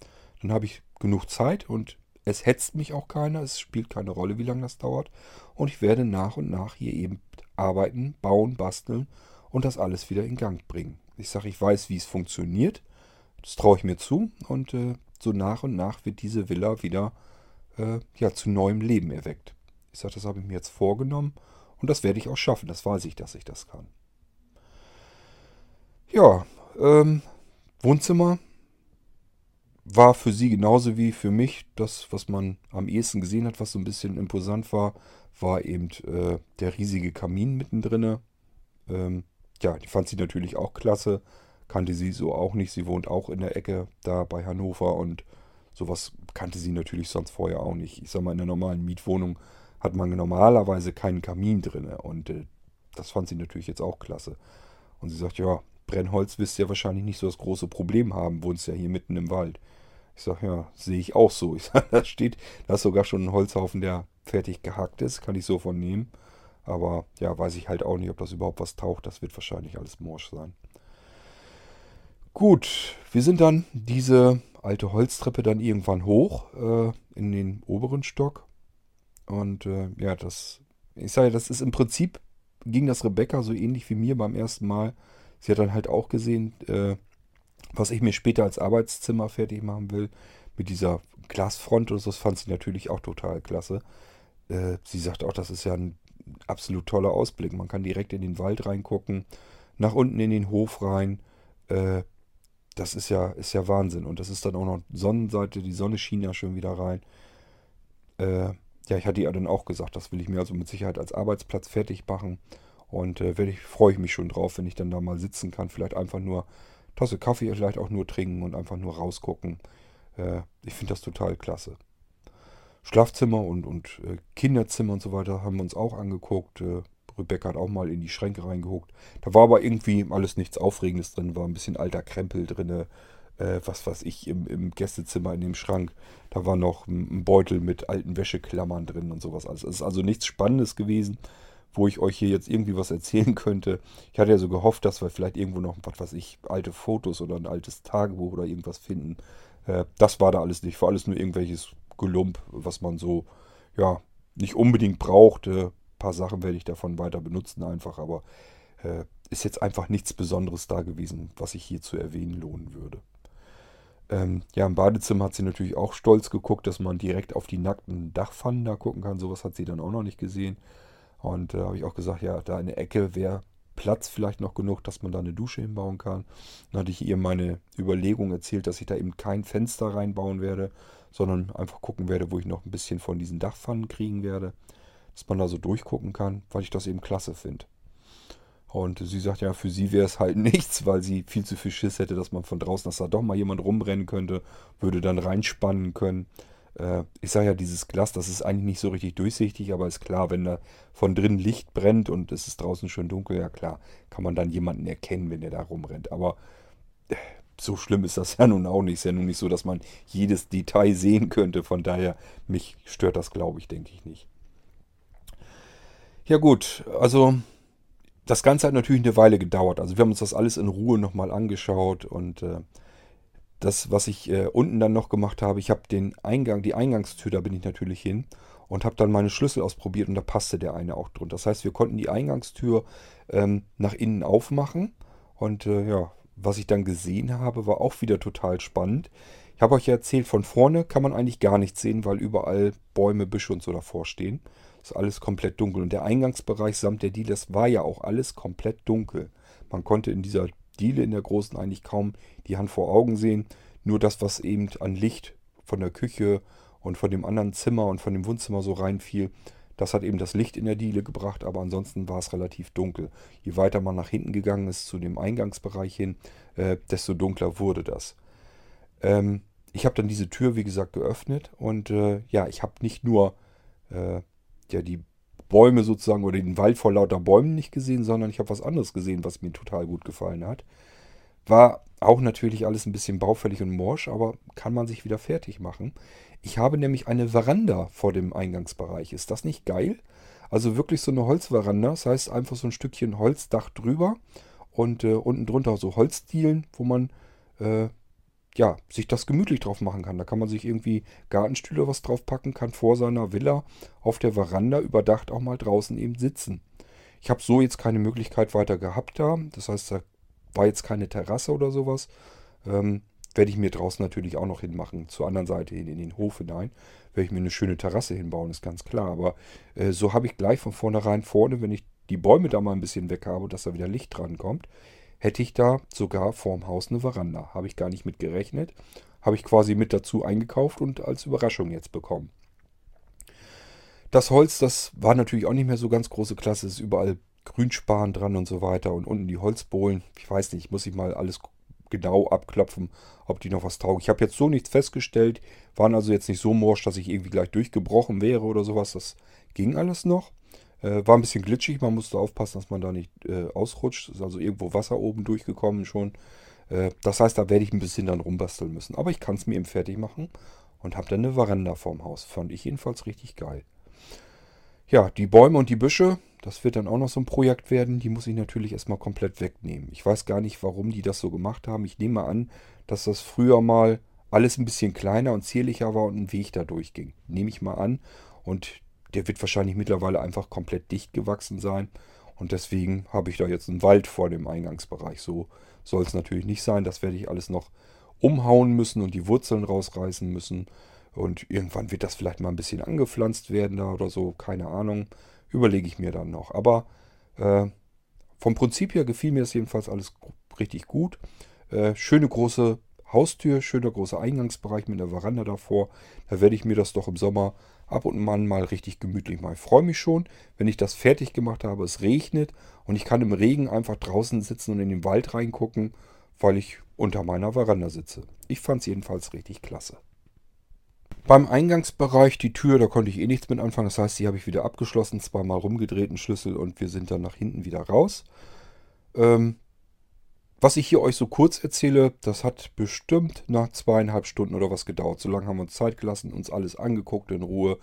dann habe ich genug Zeit und es hetzt mich auch keiner. Es spielt keine Rolle, wie lange das dauert. Und ich werde nach und nach hier eben arbeiten, bauen, basteln und das alles wieder in Gang bringen. Ich sage, ich weiß, wie es funktioniert. Das traue ich mir zu und äh, so nach und nach wird diese Villa wieder äh, ja, zu neuem Leben erweckt. Ich sage, das habe ich mir jetzt vorgenommen und das werde ich auch schaffen. Das weiß ich, dass ich das kann. Ja, ähm, Wohnzimmer war für sie genauso wie für mich das, was man am ehesten gesehen hat, was so ein bisschen imposant war, war eben äh, der riesige Kamin mittendrin. Ähm, ja, die fand sie natürlich auch klasse. Kannte sie so auch nicht. Sie wohnt auch in der Ecke da bei Hannover und Sowas kannte sie natürlich sonst vorher auch nicht. Ich sag mal, in einer normalen Mietwohnung hat man normalerweise keinen Kamin drin. Und äh, das fand sie natürlich jetzt auch klasse. Und sie sagt, ja, Brennholz wirst du ja wahrscheinlich nicht so das große Problem haben, wohnst ja hier mitten im Wald. Ich sage, ja, sehe ich auch so. Ich sage, da steht, da ist sogar schon ein Holzhaufen, der fertig gehackt ist, kann ich so von nehmen. Aber ja, weiß ich halt auch nicht, ob das überhaupt was taucht. Das wird wahrscheinlich alles morsch sein. Gut, wir sind dann diese alte Holztreppe dann irgendwann hoch äh, in den oberen Stock. Und äh, ja, das, ich sage, das ist im Prinzip ging das Rebecca so ähnlich wie mir beim ersten Mal. Sie hat dann halt auch gesehen, äh, was ich mir später als Arbeitszimmer fertig machen will. Mit dieser Glasfront und so, das fand sie natürlich auch total klasse. Äh, sie sagt auch, das ist ja ein absolut toller Ausblick. Man kann direkt in den Wald reingucken, nach unten in den Hof rein. Äh, das ist ja, ist ja Wahnsinn. Und das ist dann auch noch Sonnenseite, die Sonne schien ja schon wieder rein. Äh, ja, ich hatte ja dann auch gesagt, das will ich mir also mit Sicherheit als Arbeitsplatz fertig machen. Und äh, ich, freue ich mich schon drauf, wenn ich dann da mal sitzen kann. Vielleicht einfach nur Tasse Kaffee, vielleicht auch nur trinken und einfach nur rausgucken. Äh, ich finde das total klasse. Schlafzimmer und, und äh, Kinderzimmer und so weiter haben wir uns auch angeguckt. Rebecca hat auch mal in die Schränke reingeguckt. Da war aber irgendwie alles nichts Aufregendes drin, war ein bisschen alter Krempel drin. Äh, was weiß ich, im, im, Gästezimmer in dem Schrank. Da war noch ein, Beutel mit alten Wäscheklammern drin und sowas. Also es ist also nichts Spannendes gewesen, wo ich euch hier jetzt irgendwie was erzählen könnte. Ich hatte ja so gehofft, dass wir vielleicht irgendwo noch, was weiß ich, alte Fotos oder ein altes Tagebuch oder irgendwas finden. Äh, das war da alles nicht. War alles nur irgendwelches Gelump, was man so, ja, nicht unbedingt braucht. Ein paar Sachen werde ich davon weiter benutzen einfach, aber äh, ist jetzt einfach nichts Besonderes da gewesen, was sich hier zu erwähnen lohnen würde. Ähm, ja, im Badezimmer hat sie natürlich auch stolz geguckt, dass man direkt auf die nackten Dachpfannen da gucken kann. Sowas hat sie dann auch noch nicht gesehen. Und da äh, habe ich auch gesagt, ja, da in der Ecke wäre Platz vielleicht noch genug, dass man da eine Dusche hinbauen kann. Dann hatte ich ihr meine Überlegung erzählt, dass ich da eben kein Fenster reinbauen werde, sondern einfach gucken werde, wo ich noch ein bisschen von diesen Dachpfannen kriegen werde, dass man da so durchgucken kann, weil ich das eben klasse finde. Und sie sagt ja, für sie wäre es halt nichts, weil sie viel zu viel Schiss hätte, dass man von draußen, dass da doch mal jemand rumrennen könnte, würde dann reinspannen können. Äh, ich sage ja, dieses Glas, das ist eigentlich nicht so richtig durchsichtig, aber ist klar, wenn da von drin Licht brennt und es ist draußen schön dunkel, ja klar, kann man dann jemanden erkennen, wenn der da rumrennt. Aber äh, so schlimm ist das ja nun auch nicht. Ist ja nun nicht so, dass man jedes Detail sehen könnte. Von daher, mich stört das, glaube ich, denke ich nicht. Ja gut, also das Ganze hat natürlich eine Weile gedauert. Also wir haben uns das alles in Ruhe nochmal angeschaut und äh, das, was ich äh, unten dann noch gemacht habe, ich habe den Eingang, die Eingangstür, da bin ich natürlich hin und habe dann meine Schlüssel ausprobiert und da passte der eine auch drunter. Das heißt, wir konnten die Eingangstür ähm, nach innen aufmachen und äh, ja, was ich dann gesehen habe, war auch wieder total spannend. Ich habe euch ja erzählt, von vorne kann man eigentlich gar nichts sehen, weil überall Bäume, Büsche und so davor stehen. Ist alles komplett dunkel. Und der Eingangsbereich samt der Diele, das war ja auch alles komplett dunkel. Man konnte in dieser Diele in der großen eigentlich kaum die Hand vor Augen sehen. Nur das, was eben an Licht von der Küche und von dem anderen Zimmer und von dem Wohnzimmer so reinfiel, das hat eben das Licht in der Diele gebracht, aber ansonsten war es relativ dunkel. Je weiter man nach hinten gegangen ist zu dem Eingangsbereich hin, äh, desto dunkler wurde das. Ähm, ich habe dann diese Tür, wie gesagt, geöffnet und äh, ja, ich habe nicht nur äh, ja, die Bäume sozusagen oder den Wald vor lauter Bäumen nicht gesehen, sondern ich habe was anderes gesehen, was mir total gut gefallen hat. War auch natürlich alles ein bisschen baufällig und morsch, aber kann man sich wieder fertig machen. Ich habe nämlich eine Veranda vor dem Eingangsbereich. Ist das nicht geil? Also wirklich so eine Holzveranda. Das heißt einfach so ein Stückchen Holzdach drüber und äh, unten drunter so Holzdielen, wo man äh, ja, sich das gemütlich drauf machen kann. Da kann man sich irgendwie Gartenstühle was drauf packen, kann vor seiner Villa auf der Veranda überdacht auch mal draußen eben sitzen. Ich habe so jetzt keine Möglichkeit weiter gehabt da. Das heißt, da war jetzt keine Terrasse oder sowas. Ähm, werde ich mir draußen natürlich auch noch hinmachen. Zur anderen Seite hin, in den Hof hinein. Werde ich mir eine schöne Terrasse hinbauen, ist ganz klar. Aber äh, so habe ich gleich von vornherein vorne, wenn ich die Bäume da mal ein bisschen weg habe, dass da wieder Licht dran kommt, hätte ich da sogar vorm Haus eine Veranda. Habe ich gar nicht mit gerechnet. Habe ich quasi mit dazu eingekauft und als Überraschung jetzt bekommen. Das Holz, das war natürlich auch nicht mehr so ganz große Klasse. Es ist überall Grünspan dran und so weiter. Und unten die Holzbohlen. Ich weiß nicht, muss ich mal alles genau abklopfen, ob die noch was taugen. Ich habe jetzt so nichts festgestellt. Waren also jetzt nicht so morsch, dass ich irgendwie gleich durchgebrochen wäre oder sowas. Das ging alles noch. Äh, war ein bisschen glitschig, man musste aufpassen, dass man da nicht äh, ausrutscht. Ist also irgendwo Wasser oben durchgekommen schon. Äh, das heißt, da werde ich ein bisschen dann rumbasteln müssen. Aber ich kann es mir eben fertig machen und habe dann eine Veranda vorm Haus. Fand ich jedenfalls richtig geil. Ja, die Bäume und die Büsche, das wird dann auch noch so ein Projekt werden. Die muss ich natürlich erstmal komplett wegnehmen. Ich weiß gar nicht, warum die das so gemacht haben. Ich nehme an, dass das früher mal alles ein bisschen kleiner und zierlicher war und ein Weg da durchging. Nehme ich mal an. Und der wird wahrscheinlich mittlerweile einfach komplett dicht gewachsen sein. Und deswegen habe ich da jetzt einen Wald vor dem Eingangsbereich. So soll es natürlich nicht sein. Das werde ich alles noch umhauen müssen und die Wurzeln rausreißen müssen. Und irgendwann wird das vielleicht mal ein bisschen angepflanzt werden da oder so. Keine Ahnung. Überlege ich mir dann noch. Aber äh, vom Prinzip her gefiel mir das jedenfalls alles richtig gut. Äh, schöne große Haustür, schöner großer Eingangsbereich mit einer Veranda davor. Da werde ich mir das doch im Sommer ab und an mal richtig gemütlich machen. Ich freue mich schon, wenn ich das fertig gemacht habe, es regnet und ich kann im Regen einfach draußen sitzen und in den Wald reingucken, weil ich unter meiner Veranda sitze. Ich fand es jedenfalls richtig klasse. Beim Eingangsbereich, die Tür, da konnte ich eh nichts mit anfangen. Das heißt, die habe ich wieder abgeschlossen, zweimal rumgedrehten Schlüssel und wir sind dann nach hinten wieder raus. Ähm, was ich hier euch so kurz erzähle, das hat bestimmt nach zweieinhalb Stunden oder was gedauert. So lange haben wir uns Zeit gelassen, uns alles angeguckt in Ruhe,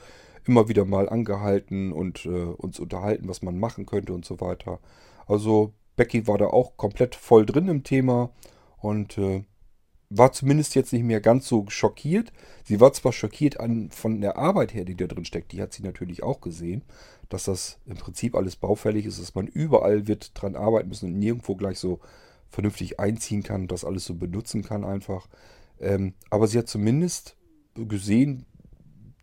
immer wieder mal angehalten und äh, uns unterhalten, was man machen könnte und so weiter. Also Becky war da auch komplett voll drin im Thema und äh, war zumindest jetzt nicht mehr ganz so schockiert. Sie war zwar schockiert an, von der Arbeit her, die da drin steckt, die hat sie natürlich auch gesehen, dass das im Prinzip alles baufällig ist, dass man überall wird dran arbeiten müssen und nirgendwo gleich so vernünftig einziehen kann und das alles so benutzen kann einfach. Ähm, aber sie hat zumindest gesehen,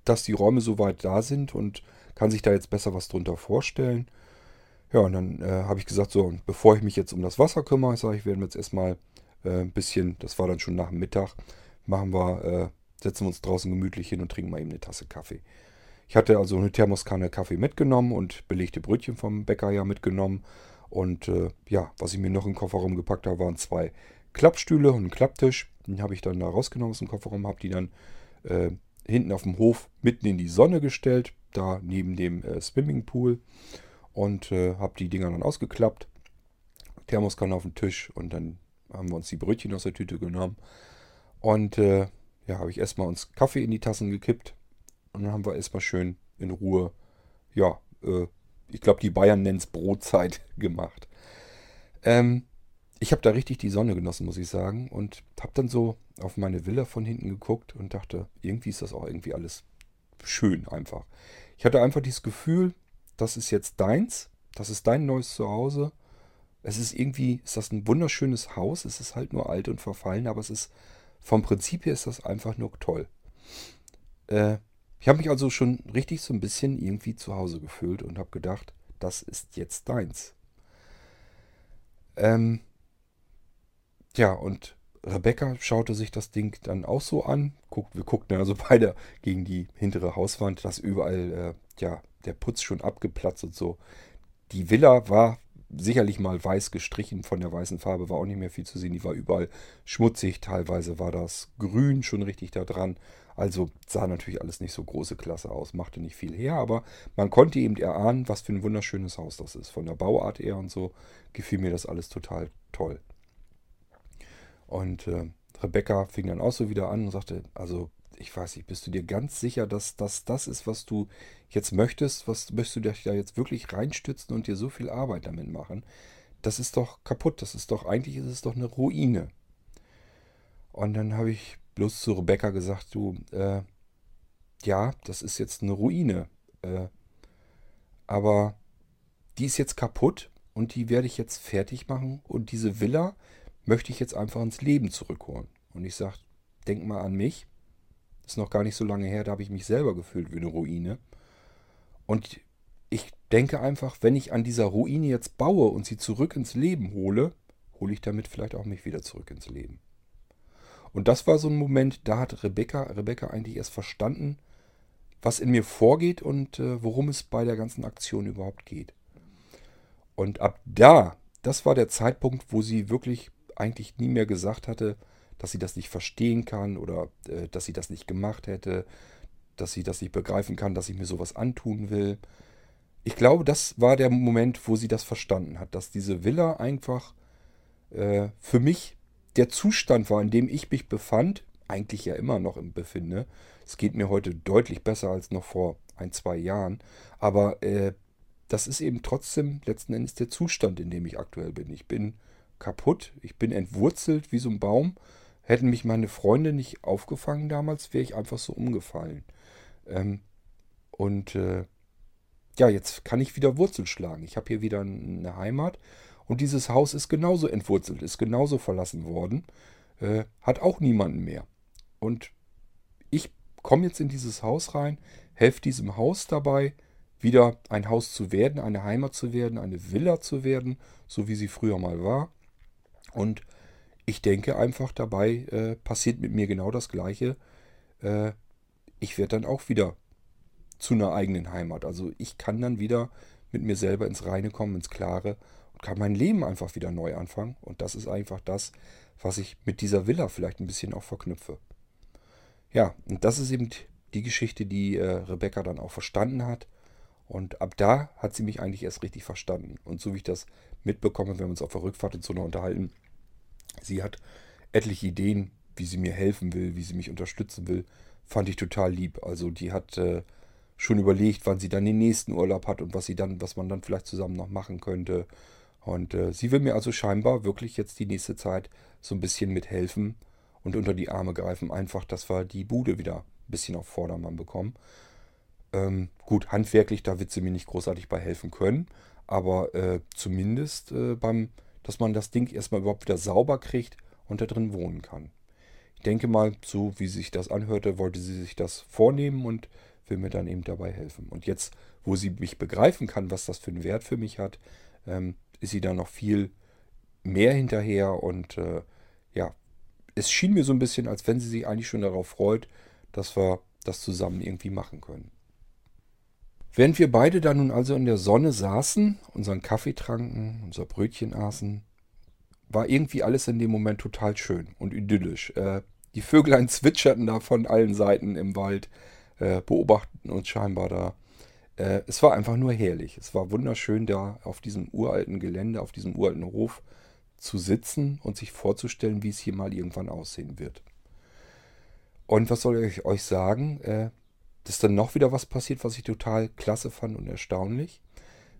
dass die Räume soweit da sind und kann sich da jetzt besser was drunter vorstellen. Ja, und dann äh, habe ich gesagt, so, bevor ich mich jetzt um das Wasser kümmere, sage ich, werden wir jetzt erstmal äh, ein bisschen, das war dann schon nach dem Mittag, machen wir, äh, setzen wir uns draußen gemütlich hin und trinken mal eben eine Tasse Kaffee. Ich hatte also eine Thermoskanne Kaffee mitgenommen und belegte Brötchen vom Bäcker ja mitgenommen. Und äh, ja, was ich mir noch im Kofferraum gepackt habe, waren zwei Klappstühle und ein Klapptisch. Den habe ich dann da rausgenommen aus dem Kofferraum, habe die dann äh, hinten auf dem Hof mitten in die Sonne gestellt, da neben dem äh, Swimmingpool. Und äh, habe die Dinger dann ausgeklappt. Thermoskanne auf den Tisch und dann haben wir uns die Brötchen aus der Tüte genommen. Und äh, ja, habe ich erstmal uns Kaffee in die Tassen gekippt. Und dann haben wir erstmal schön in Ruhe, ja, äh, ich glaube, die Bayern nennen es Brotzeit gemacht. Ähm, ich habe da richtig die Sonne genossen, muss ich sagen. Und habe dann so auf meine Villa von hinten geguckt und dachte, irgendwie ist das auch irgendwie alles schön einfach. Ich hatte einfach dieses Gefühl, das ist jetzt deins, das ist dein neues Zuhause. Es ist irgendwie, ist das ein wunderschönes Haus. Es ist halt nur alt und verfallen, aber es ist vom Prinzip her ist das einfach nur toll. Äh, ich habe mich also schon richtig so ein bisschen irgendwie zu Hause gefühlt und habe gedacht, das ist jetzt deins. Ähm, ja, und Rebecca schaute sich das Ding dann auch so an. Guckt, wir guckten also beide gegen die hintere Hauswand, dass überall äh, ja, der Putz schon abgeplatzt und so. Die Villa war sicherlich mal weiß gestrichen von der weißen Farbe, war auch nicht mehr viel zu sehen. Die war überall schmutzig, teilweise war das Grün schon richtig da dran. Also sah natürlich alles nicht so große Klasse aus, machte nicht viel her, aber man konnte eben erahnen, was für ein wunderschönes Haus das ist. Von der Bauart her und so gefiel mir das alles total toll. Und äh, Rebecca fing dann auch so wieder an und sagte, also ich weiß nicht, bist du dir ganz sicher, dass das das ist, was du jetzt möchtest? Was möchtest du dich da jetzt wirklich reinstützen und dir so viel Arbeit damit machen? Das ist doch kaputt, das ist doch, eigentlich ist es doch eine Ruine. Und dann habe ich bloß zu Rebecca gesagt, du, äh, ja, das ist jetzt eine Ruine. Äh, aber die ist jetzt kaputt und die werde ich jetzt fertig machen und diese Villa möchte ich jetzt einfach ins Leben zurückholen. Und ich sage, denk mal an mich. Ist noch gar nicht so lange her, da habe ich mich selber gefühlt wie eine Ruine. Und ich denke einfach, wenn ich an dieser Ruine jetzt baue und sie zurück ins Leben hole, hole ich damit vielleicht auch mich wieder zurück ins Leben. Und das war so ein Moment, da hat Rebecca, Rebecca eigentlich erst verstanden, was in mir vorgeht und äh, worum es bei der ganzen Aktion überhaupt geht. Und ab da, das war der Zeitpunkt, wo sie wirklich eigentlich nie mehr gesagt hatte, dass sie das nicht verstehen kann oder äh, dass sie das nicht gemacht hätte, dass sie das nicht begreifen kann, dass ich mir sowas antun will. Ich glaube, das war der Moment, wo sie das verstanden hat, dass diese Villa einfach äh, für mich der Zustand war, in dem ich mich befand, eigentlich ja immer noch im Befinde. Es geht mir heute deutlich besser als noch vor ein, zwei Jahren. Aber äh, das ist eben trotzdem letzten Endes der Zustand, in dem ich aktuell bin. Ich bin kaputt, ich bin entwurzelt wie so ein Baum. Hätten mich meine Freunde nicht aufgefangen damals, wäre ich einfach so umgefallen. Ähm, und äh, ja, jetzt kann ich wieder Wurzeln schlagen. Ich habe hier wieder eine Heimat und dieses Haus ist genauso entwurzelt, ist genauso verlassen worden, äh, hat auch niemanden mehr. Und ich komme jetzt in dieses Haus rein, helfe diesem Haus dabei, wieder ein Haus zu werden, eine Heimat zu werden, eine Villa zu werden, so wie sie früher mal war. Und ich denke einfach dabei, äh, passiert mit mir genau das Gleiche. Äh, ich werde dann auch wieder zu einer eigenen Heimat. Also ich kann dann wieder mit mir selber ins Reine kommen, ins Klare und kann mein Leben einfach wieder neu anfangen. Und das ist einfach das, was ich mit dieser Villa vielleicht ein bisschen auch verknüpfe. Ja, und das ist eben die Geschichte, die äh, Rebecca dann auch verstanden hat. Und ab da hat sie mich eigentlich erst richtig verstanden. Und so wie ich das mitbekomme, wenn wir uns auf der Rückfahrt in Zone unterhalten, sie hat etliche Ideen, wie sie mir helfen will, wie sie mich unterstützen will, fand ich total lieb. Also die hat äh, schon überlegt, wann sie dann den nächsten Urlaub hat und was sie dann, was man dann vielleicht zusammen noch machen könnte. Und äh, sie will mir also scheinbar wirklich jetzt die nächste Zeit so ein bisschen mithelfen und unter die Arme greifen, einfach, dass wir die Bude wieder ein bisschen auf Vordermann bekommen. Ähm, gut, handwerklich, da wird sie mir nicht großartig bei helfen können, aber äh, zumindest äh, beim, dass man das Ding erstmal überhaupt wieder sauber kriegt und da drin wohnen kann. Ich denke mal, so wie sich das anhörte, wollte sie sich das vornehmen und will mir dann eben dabei helfen. Und jetzt, wo sie mich begreifen kann, was das für einen Wert für mich hat, ähm, ist sie da noch viel mehr hinterher und äh, ja, es schien mir so ein bisschen, als wenn sie sich eigentlich schon darauf freut, dass wir das zusammen irgendwie machen können. Während wir beide da nun also in der Sonne saßen, unseren Kaffee tranken, unser Brötchen aßen, war irgendwie alles in dem Moment total schön und idyllisch. Äh, die Vöglein zwitscherten da von allen Seiten im Wald äh, beobachten uns scheinbar da. Äh, es war einfach nur herrlich. Es war wunderschön, da auf diesem uralten Gelände, auf diesem uralten Hof zu sitzen und sich vorzustellen, wie es hier mal irgendwann aussehen wird. Und was soll ich euch sagen? Äh, dass dann noch wieder was passiert, was ich total klasse fand und erstaunlich.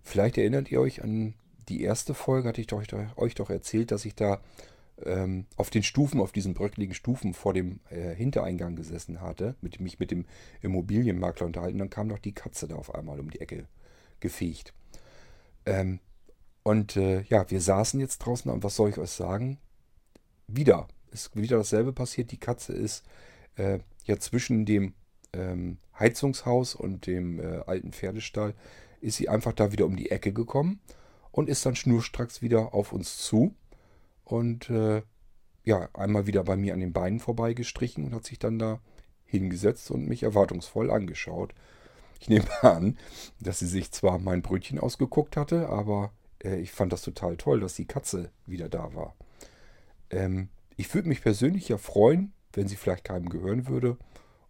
Vielleicht erinnert ihr euch an die erste Folge, hatte ich euch, euch doch erzählt, dass ich da ähm, auf den Stufen, auf diesen bröckligen Stufen vor dem äh, Hintereingang gesessen hatte, mit, mich mit dem Immobilienmakler unterhalten. Dann kam doch die Katze da auf einmal um die Ecke gefegt. Ähm, und äh, ja, wir saßen jetzt draußen und was soll ich euch sagen? Wieder, ist wieder dasselbe passiert. Die Katze ist äh, ja zwischen dem ähm, Heizungshaus und dem äh, alten Pferdestall, ist sie einfach da wieder um die Ecke gekommen und ist dann schnurstracks wieder auf uns zu und äh, ja, einmal wieder bei mir an den Beinen vorbeigestrichen und hat sich dann da hingesetzt und mich erwartungsvoll angeschaut. Ich nehme an, dass sie sich zwar mein Brötchen ausgeguckt hatte, aber äh, ich fand das total toll, dass die Katze wieder da war. Ähm, ich würde mich persönlich ja freuen, wenn sie vielleicht keinem gehören würde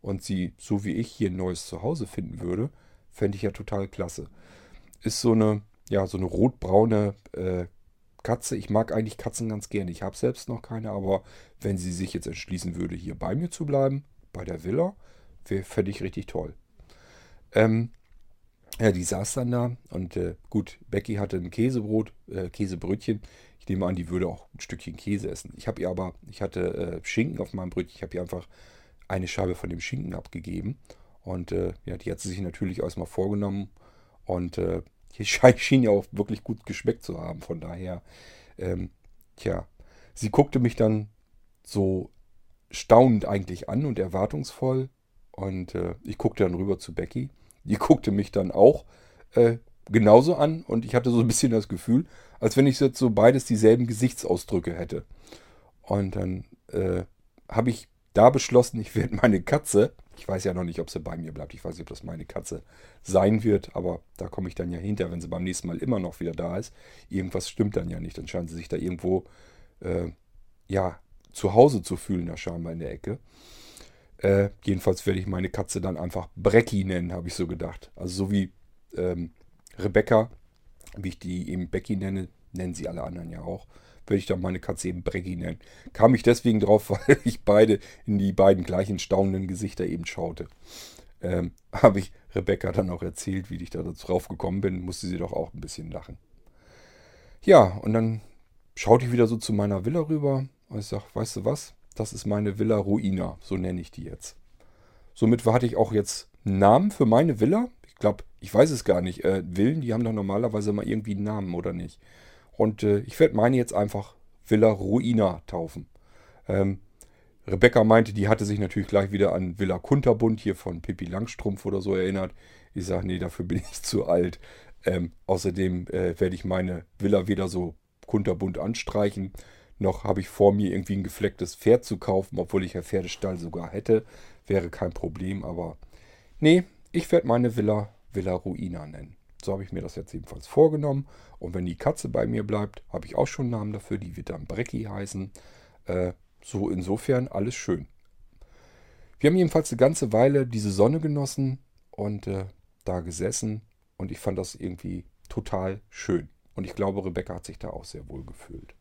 und sie, so wie ich, hier ein neues Zuhause finden würde. Fände ich ja total klasse. Ist so eine, ja, so eine rotbraune äh, Katze. Ich mag eigentlich Katzen ganz gerne. Ich habe selbst noch keine, aber wenn sie sich jetzt entschließen würde, hier bei mir zu bleiben, bei der Villa, fände ich richtig toll. Ähm, ja, die saß dann da und äh, gut, Becky hatte ein Käsebrot, äh, Käsebrötchen. Ich nehme an, die würde auch ein Stückchen Käse essen. Ich habe ihr aber, ich hatte äh, Schinken auf meinem Brötchen. Ich habe ihr einfach eine Scheibe von dem Schinken abgegeben. Und äh, ja, die hat sie sich natürlich erstmal vorgenommen. Und äh, die schien ja auch wirklich gut geschmeckt zu haben. Von daher, ähm, tja, sie guckte mich dann so staunend eigentlich an und erwartungsvoll. Und äh, ich guckte dann rüber zu Becky. Die guckte mich dann auch äh, genauso an. Und ich hatte so ein bisschen das Gefühl, als wenn ich jetzt so beides dieselben Gesichtsausdrücke hätte. Und dann äh, habe ich da beschlossen, ich werde meine Katze, ich weiß ja noch nicht, ob sie bei mir bleibt, ich weiß nicht, ob das meine Katze sein wird, aber da komme ich dann ja hinter, wenn sie beim nächsten Mal immer noch wieder da ist. Irgendwas stimmt dann ja nicht, dann scheint sie sich da irgendwo, äh, ja, zu Hause zu fühlen, da scheinbar in der Ecke. Äh, jedenfalls werde ich meine Katze dann einfach Brecki nennen, habe ich so gedacht. Also so wie ähm, Rebecca, wie ich die eben Becky nenne, nennen sie alle anderen ja auch werde ich dann meine Katze eben Breggy nennen. Kam ich deswegen drauf, weil ich beide in die beiden gleichen staunenden Gesichter eben schaute. Ähm, Habe ich Rebecca dann auch erzählt, wie ich da drauf gekommen bin, musste sie doch auch ein bisschen lachen. Ja, und dann schaute ich wieder so zu meiner Villa rüber und ich sage, weißt du was, das ist meine Villa Ruina, so nenne ich die jetzt. Somit hatte ich auch jetzt einen Namen für meine Villa. Ich glaube, ich weiß es gar nicht. Äh, Villen, die haben doch normalerweise mal irgendwie einen Namen, oder nicht? Und äh, ich werde meine jetzt einfach Villa Ruina taufen. Ähm, Rebecca meinte, die hatte sich natürlich gleich wieder an Villa Kunterbund hier von Pippi Langstrumpf oder so erinnert. Ich sage, nee, dafür bin ich zu alt. Ähm, außerdem äh, werde ich meine Villa weder so kunterbunt anstreichen, noch habe ich vor mir irgendwie ein geflecktes Pferd zu kaufen, obwohl ich einen Pferdestall sogar hätte. Wäre kein Problem, aber nee, ich werde meine Villa Villa Ruina nennen. So habe ich mir das jetzt jedenfalls vorgenommen. Und wenn die Katze bei mir bleibt, habe ich auch schon einen Namen dafür. Die wird dann Brecki heißen. Äh, so insofern alles schön. Wir haben jedenfalls eine ganze Weile diese Sonne genossen und äh, da gesessen. Und ich fand das irgendwie total schön. Und ich glaube, Rebecca hat sich da auch sehr wohl gefühlt.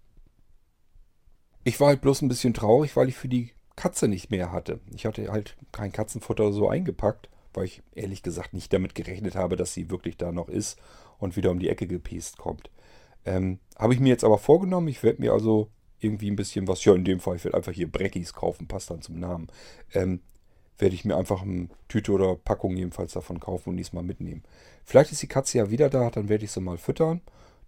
Ich war halt bloß ein bisschen traurig, weil ich für die Katze nicht mehr hatte. Ich hatte halt kein Katzenfutter so eingepackt weil ich ehrlich gesagt nicht damit gerechnet habe, dass sie wirklich da noch ist und wieder um die Ecke gepiest kommt. Ähm, habe ich mir jetzt aber vorgenommen, ich werde mir also irgendwie ein bisschen was, ja in dem Fall, ich werde einfach hier Breckis kaufen, passt dann zum Namen. Ähm, werde ich mir einfach eine Tüte oder Packung jedenfalls davon kaufen und diesmal mitnehmen. Vielleicht ist die Katze ja wieder da, dann werde ich sie mal füttern.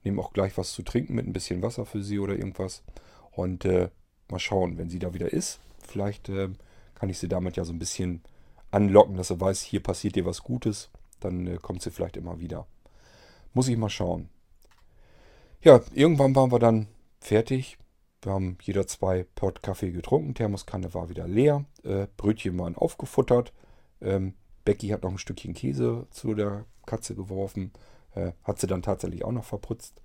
Nehme auch gleich was zu trinken mit ein bisschen Wasser für sie oder irgendwas. Und äh, mal schauen, wenn sie da wieder ist. Vielleicht äh, kann ich sie damit ja so ein bisschen anlocken, dass er weiß, hier passiert dir was Gutes. Dann äh, kommt sie vielleicht immer wieder. Muss ich mal schauen. Ja, irgendwann waren wir dann fertig. Wir haben jeder zwei Port Kaffee getrunken. Thermoskanne war wieder leer. Äh, Brötchen waren aufgefuttert. Ähm, Becky hat noch ein Stückchen Käse zu der Katze geworfen. Äh, hat sie dann tatsächlich auch noch verputzt.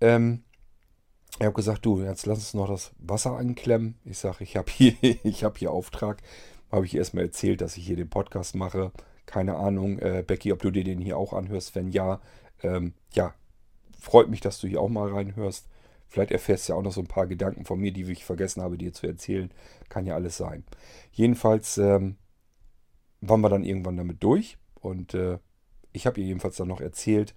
Ähm, ich habe gesagt, du, jetzt lass uns noch das Wasser anklemmen. Ich sage, ich habe hier, hab hier Auftrag habe ich erstmal erzählt, dass ich hier den Podcast mache. Keine Ahnung, äh, Becky, ob du dir den hier auch anhörst. Wenn ja, ähm, ja, freut mich, dass du hier auch mal reinhörst. Vielleicht erfährst du ja auch noch so ein paar Gedanken von mir, die ich vergessen habe, dir zu erzählen. Kann ja alles sein. Jedenfalls ähm, waren wir dann irgendwann damit durch. Und äh, ich habe ihr jedenfalls dann noch erzählt,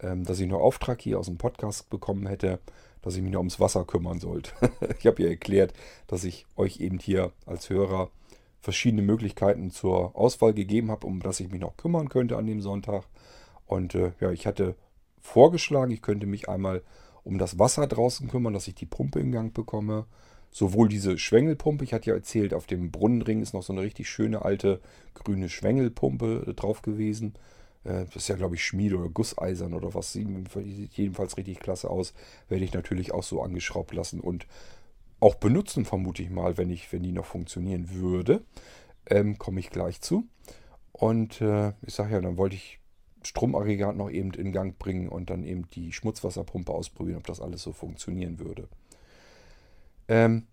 ähm, dass ich noch Auftrag hier aus dem Podcast bekommen hätte, dass ich mich noch ums Wasser kümmern sollte. ich habe ihr erklärt, dass ich euch eben hier als Hörer verschiedene Möglichkeiten zur Auswahl gegeben habe, um das ich mich noch kümmern könnte an dem Sonntag. Und äh, ja, ich hatte vorgeschlagen, ich könnte mich einmal um das Wasser draußen kümmern, dass ich die Pumpe in Gang bekomme. Sowohl diese Schwengelpumpe, ich hatte ja erzählt, auf dem Brunnenring ist noch so eine richtig schöne alte grüne Schwengelpumpe äh, drauf gewesen. Äh, das ist ja, glaube ich, Schmied oder Gusseisern oder was. Sieht jedenfalls richtig klasse aus. Werde ich natürlich auch so angeschraubt lassen. Und auch benutzen, vermute ich mal, wenn, ich, wenn die noch funktionieren würde. Ähm, Komme ich gleich zu. Und äh, ich sage ja, dann wollte ich Stromaggregat noch eben in Gang bringen und dann eben die Schmutzwasserpumpe ausprobieren, ob das alles so funktionieren würde. Ähm,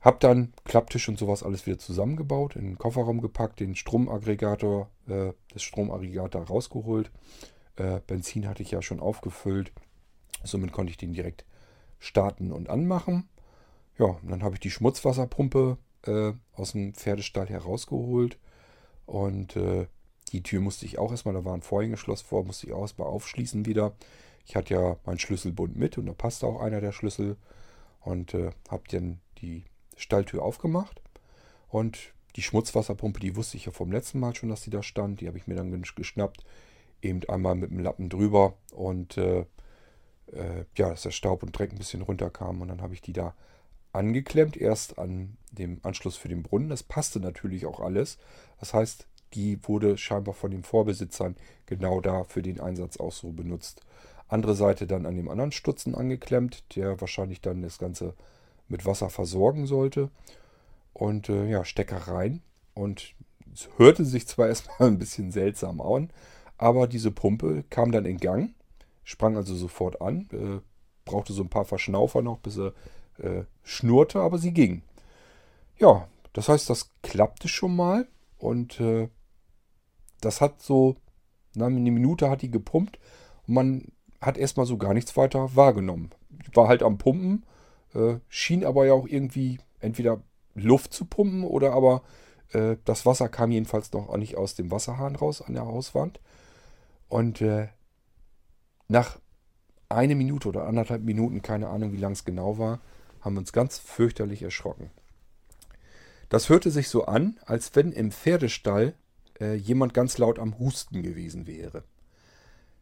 hab dann Klapptisch und sowas alles wieder zusammengebaut, in den Kofferraum gepackt, den Stromaggregator, äh, das Stromaggregat da rausgeholt. Äh, Benzin hatte ich ja schon aufgefüllt. Somit konnte ich den direkt starten und anmachen. Ja, und dann habe ich die Schmutzwasserpumpe äh, aus dem Pferdestall herausgeholt. Und äh, die Tür musste ich auch erstmal, da war ein Vorhängeschloss vor, musste ich auch erstmal aufschließen wieder. Ich hatte ja meinen Schlüsselbund mit und da passte auch einer der Schlüssel. Und äh, habe dann die Stalltür aufgemacht. Und die Schmutzwasserpumpe, die wusste ich ja vom letzten Mal schon, dass die da stand. Die habe ich mir dann geschnappt. Eben einmal mit dem Lappen drüber und äh, äh, ja, dass der Staub und Dreck ein bisschen runterkam. Und dann habe ich die da angeklemmt, erst an dem Anschluss für den Brunnen. Das passte natürlich auch alles. Das heißt, die wurde scheinbar von den Vorbesitzern genau da für den Einsatz auch so benutzt. Andere Seite dann an dem anderen Stutzen angeklemmt, der wahrscheinlich dann das Ganze mit Wasser versorgen sollte. Und äh, ja, Stecker rein. Und es hörte sich zwar erstmal ein bisschen seltsam an, aber diese Pumpe kam dann in Gang, sprang also sofort an, äh, brauchte so ein paar Verschnaufer noch, bis er äh, schnurrte, aber sie ging. Ja, das heißt, das klappte schon mal und äh, das hat so, eine Minute hat die gepumpt und man hat erstmal so gar nichts weiter wahrgenommen. War halt am Pumpen, äh, schien aber ja auch irgendwie entweder Luft zu pumpen oder aber äh, das Wasser kam jedenfalls noch nicht aus dem Wasserhahn raus an der Hauswand. Und äh, nach eine Minute oder anderthalb Minuten, keine Ahnung, wie lang es genau war, haben uns ganz fürchterlich erschrocken. Das hörte sich so an, als wenn im Pferdestall äh, jemand ganz laut am Husten gewesen wäre.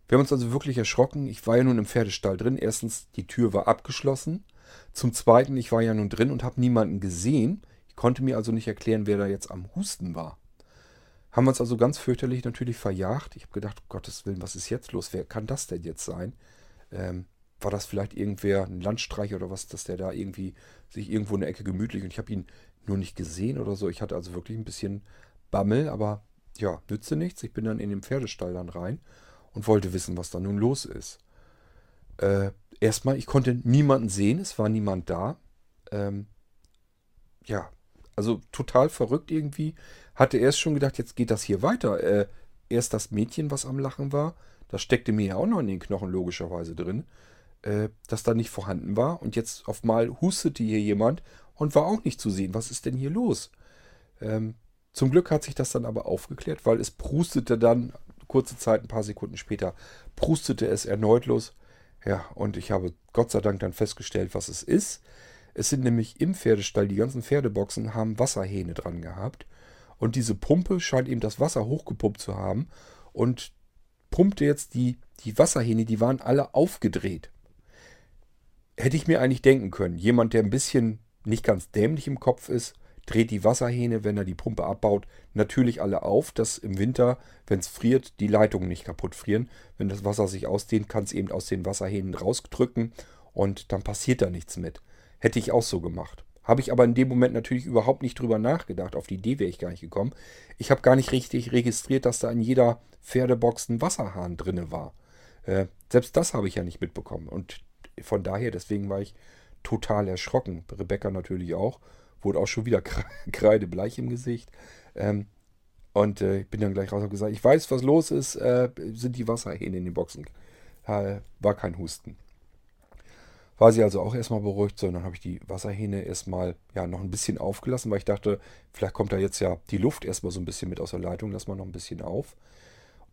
Wir haben uns also wirklich erschrocken. Ich war ja nun im Pferdestall drin. Erstens, die Tür war abgeschlossen. Zum Zweiten, ich war ja nun drin und habe niemanden gesehen. Ich konnte mir also nicht erklären, wer da jetzt am Husten war. Haben wir uns also ganz fürchterlich natürlich verjagt. Ich habe gedacht, um Gottes Willen, was ist jetzt los? Wer kann das denn jetzt sein? Ähm, war das vielleicht irgendwer, ein Landstreich oder was, dass der da irgendwie sich irgendwo in der Ecke gemütlich und ich habe ihn nur nicht gesehen oder so. Ich hatte also wirklich ein bisschen Bammel, aber ja, nützte nichts. Ich bin dann in den Pferdestall dann rein und wollte wissen, was da nun los ist. Äh, erstmal, ich konnte niemanden sehen, es war niemand da. Ähm, ja, also total verrückt irgendwie. Hatte erst schon gedacht, jetzt geht das hier weiter. Äh, erst das Mädchen, was am Lachen war, das steckte mir ja auch noch in den Knochen logischerweise drin, äh, das da nicht vorhanden war. Und jetzt auf mal hustete hier jemand und war auch nicht zu sehen. Was ist denn hier los? Ähm, zum Glück hat sich das dann aber aufgeklärt, weil es prustete dann, kurze Zeit, ein paar Sekunden später, prustete es erneut los. Ja, und ich habe Gott sei Dank dann festgestellt, was es ist. Es sind nämlich im Pferdestall, die ganzen Pferdeboxen haben Wasserhähne dran gehabt. Und diese Pumpe scheint eben das Wasser hochgepumpt zu haben und pumpte jetzt die, die Wasserhähne, die waren alle aufgedreht. Hätte ich mir eigentlich denken können, jemand, der ein bisschen nicht ganz dämlich im Kopf ist, dreht die Wasserhähne, wenn er die Pumpe abbaut, natürlich alle auf, dass im Winter, wenn es friert, die Leitungen nicht kaputt frieren. Wenn das Wasser sich ausdehnt, kann es eben aus den Wasserhähnen rausdrücken und dann passiert da nichts mit. Hätte ich auch so gemacht. Habe ich aber in dem Moment natürlich überhaupt nicht drüber nachgedacht. Auf die Idee wäre ich gar nicht gekommen. Ich habe gar nicht richtig registriert, dass da in jeder Pferdebox ein Wasserhahn drinne war. Äh, selbst das habe ich ja nicht mitbekommen. Und von daher, deswegen war ich total erschrocken. Rebecca natürlich auch wurde auch schon wieder kreidebleich im Gesicht. Ähm, und äh, ich bin dann gleich raus und gesagt, ich weiß, was los ist, äh, sind die Wasserhähne in den Boxen. Äh, war kein Husten. War sie also auch erstmal beruhigt, sondern habe ich die Wasserhähne erstmal ja, noch ein bisschen aufgelassen, weil ich dachte, vielleicht kommt da jetzt ja die Luft erstmal so ein bisschen mit aus der Leitung, lass mal noch ein bisschen auf.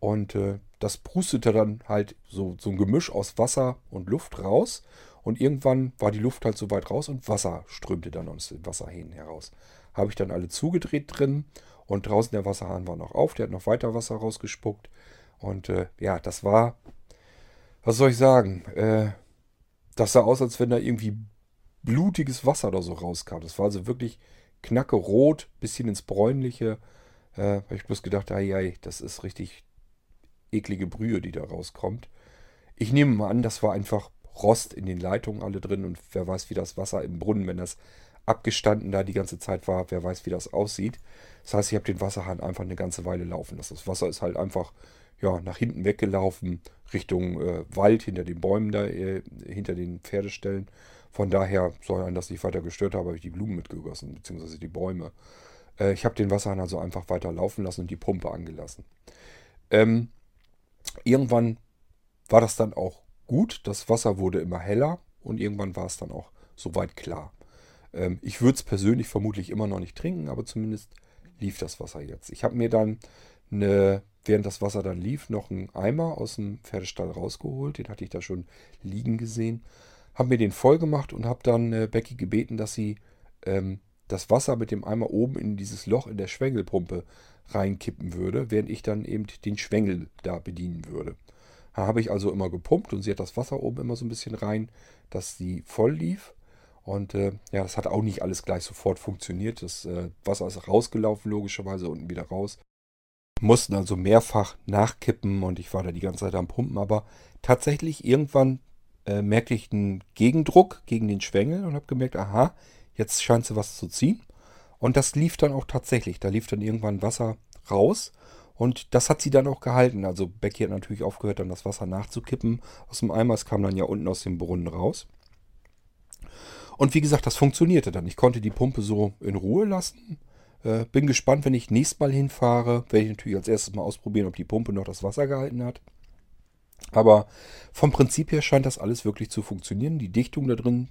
Und äh, das prustete dann halt so, so ein Gemisch aus Wasser und Luft raus. Und irgendwann war die Luft halt so weit raus und Wasser strömte dann aus den Wasserhähnen heraus. Habe ich dann alle zugedreht drin und draußen der Wasserhahn war noch auf, der hat noch weiter Wasser rausgespuckt. Und äh, ja, das war, was soll ich sagen, äh, das sah aus, als wenn da irgendwie blutiges Wasser oder so rauskam. Das war also wirklich knacke rot, bisschen ins Bräunliche. Äh, habe ich bloß gedacht, ai, ai, das ist richtig eklige Brühe, die da rauskommt. Ich nehme mal an, das war einfach Rost in den Leitungen alle drin und wer weiß, wie das Wasser im Brunnen, wenn das abgestanden da die ganze Zeit war, wer weiß, wie das aussieht. Das heißt, ich habe den Wasserhahn einfach eine ganze Weile laufen lassen. Das Wasser ist halt einfach ja, nach hinten weggelaufen, Richtung äh, Wald, hinter den Bäumen da, äh, hinter den Pferdeställen. Von daher soll einen das nicht weiter gestört haben, habe ich die Blumen mitgegossen, beziehungsweise die Bäume. Äh, ich habe den Wasserhahn also einfach weiter laufen lassen und die Pumpe angelassen. Ähm, irgendwann war das dann auch gut. Das Wasser wurde immer heller und irgendwann war es dann auch soweit klar. Ähm, ich würde es persönlich vermutlich immer noch nicht trinken, aber zumindest lief das Wasser jetzt. Ich habe mir dann eine, während das Wasser dann lief, noch einen Eimer aus dem Pferdestall rausgeholt. Den hatte ich da schon liegen gesehen. Habe mir den voll gemacht und habe dann äh, Becky gebeten, dass sie ähm, das Wasser mit dem Eimer oben in dieses Loch in der Schwengelpumpe reinkippen würde, während ich dann eben den Schwengel da bedienen würde. Da habe ich also immer gepumpt und sie hat das Wasser oben immer so ein bisschen rein, dass sie voll lief. Und äh, ja, das hat auch nicht alles gleich sofort funktioniert. Das äh, Wasser ist rausgelaufen, logischerweise, unten wieder raus. Mussten also mehrfach nachkippen und ich war da die ganze Zeit am Pumpen. Aber tatsächlich irgendwann äh, merkte ich einen Gegendruck gegen den Schwengel und habe gemerkt, aha, jetzt scheint sie was zu ziehen. Und das lief dann auch tatsächlich. Da lief dann irgendwann Wasser raus. Und das hat sie dann auch gehalten. Also Becky hat natürlich aufgehört, dann das Wasser nachzukippen aus dem Eimer. Es kam dann ja unten aus dem Brunnen raus. Und wie gesagt, das funktionierte dann. Ich konnte die Pumpe so in Ruhe lassen. Äh, bin gespannt, wenn ich nächstes Mal hinfahre, werde ich natürlich als erstes mal ausprobieren, ob die Pumpe noch das Wasser gehalten hat. Aber vom Prinzip her scheint das alles wirklich zu funktionieren. Die Dichtung da drin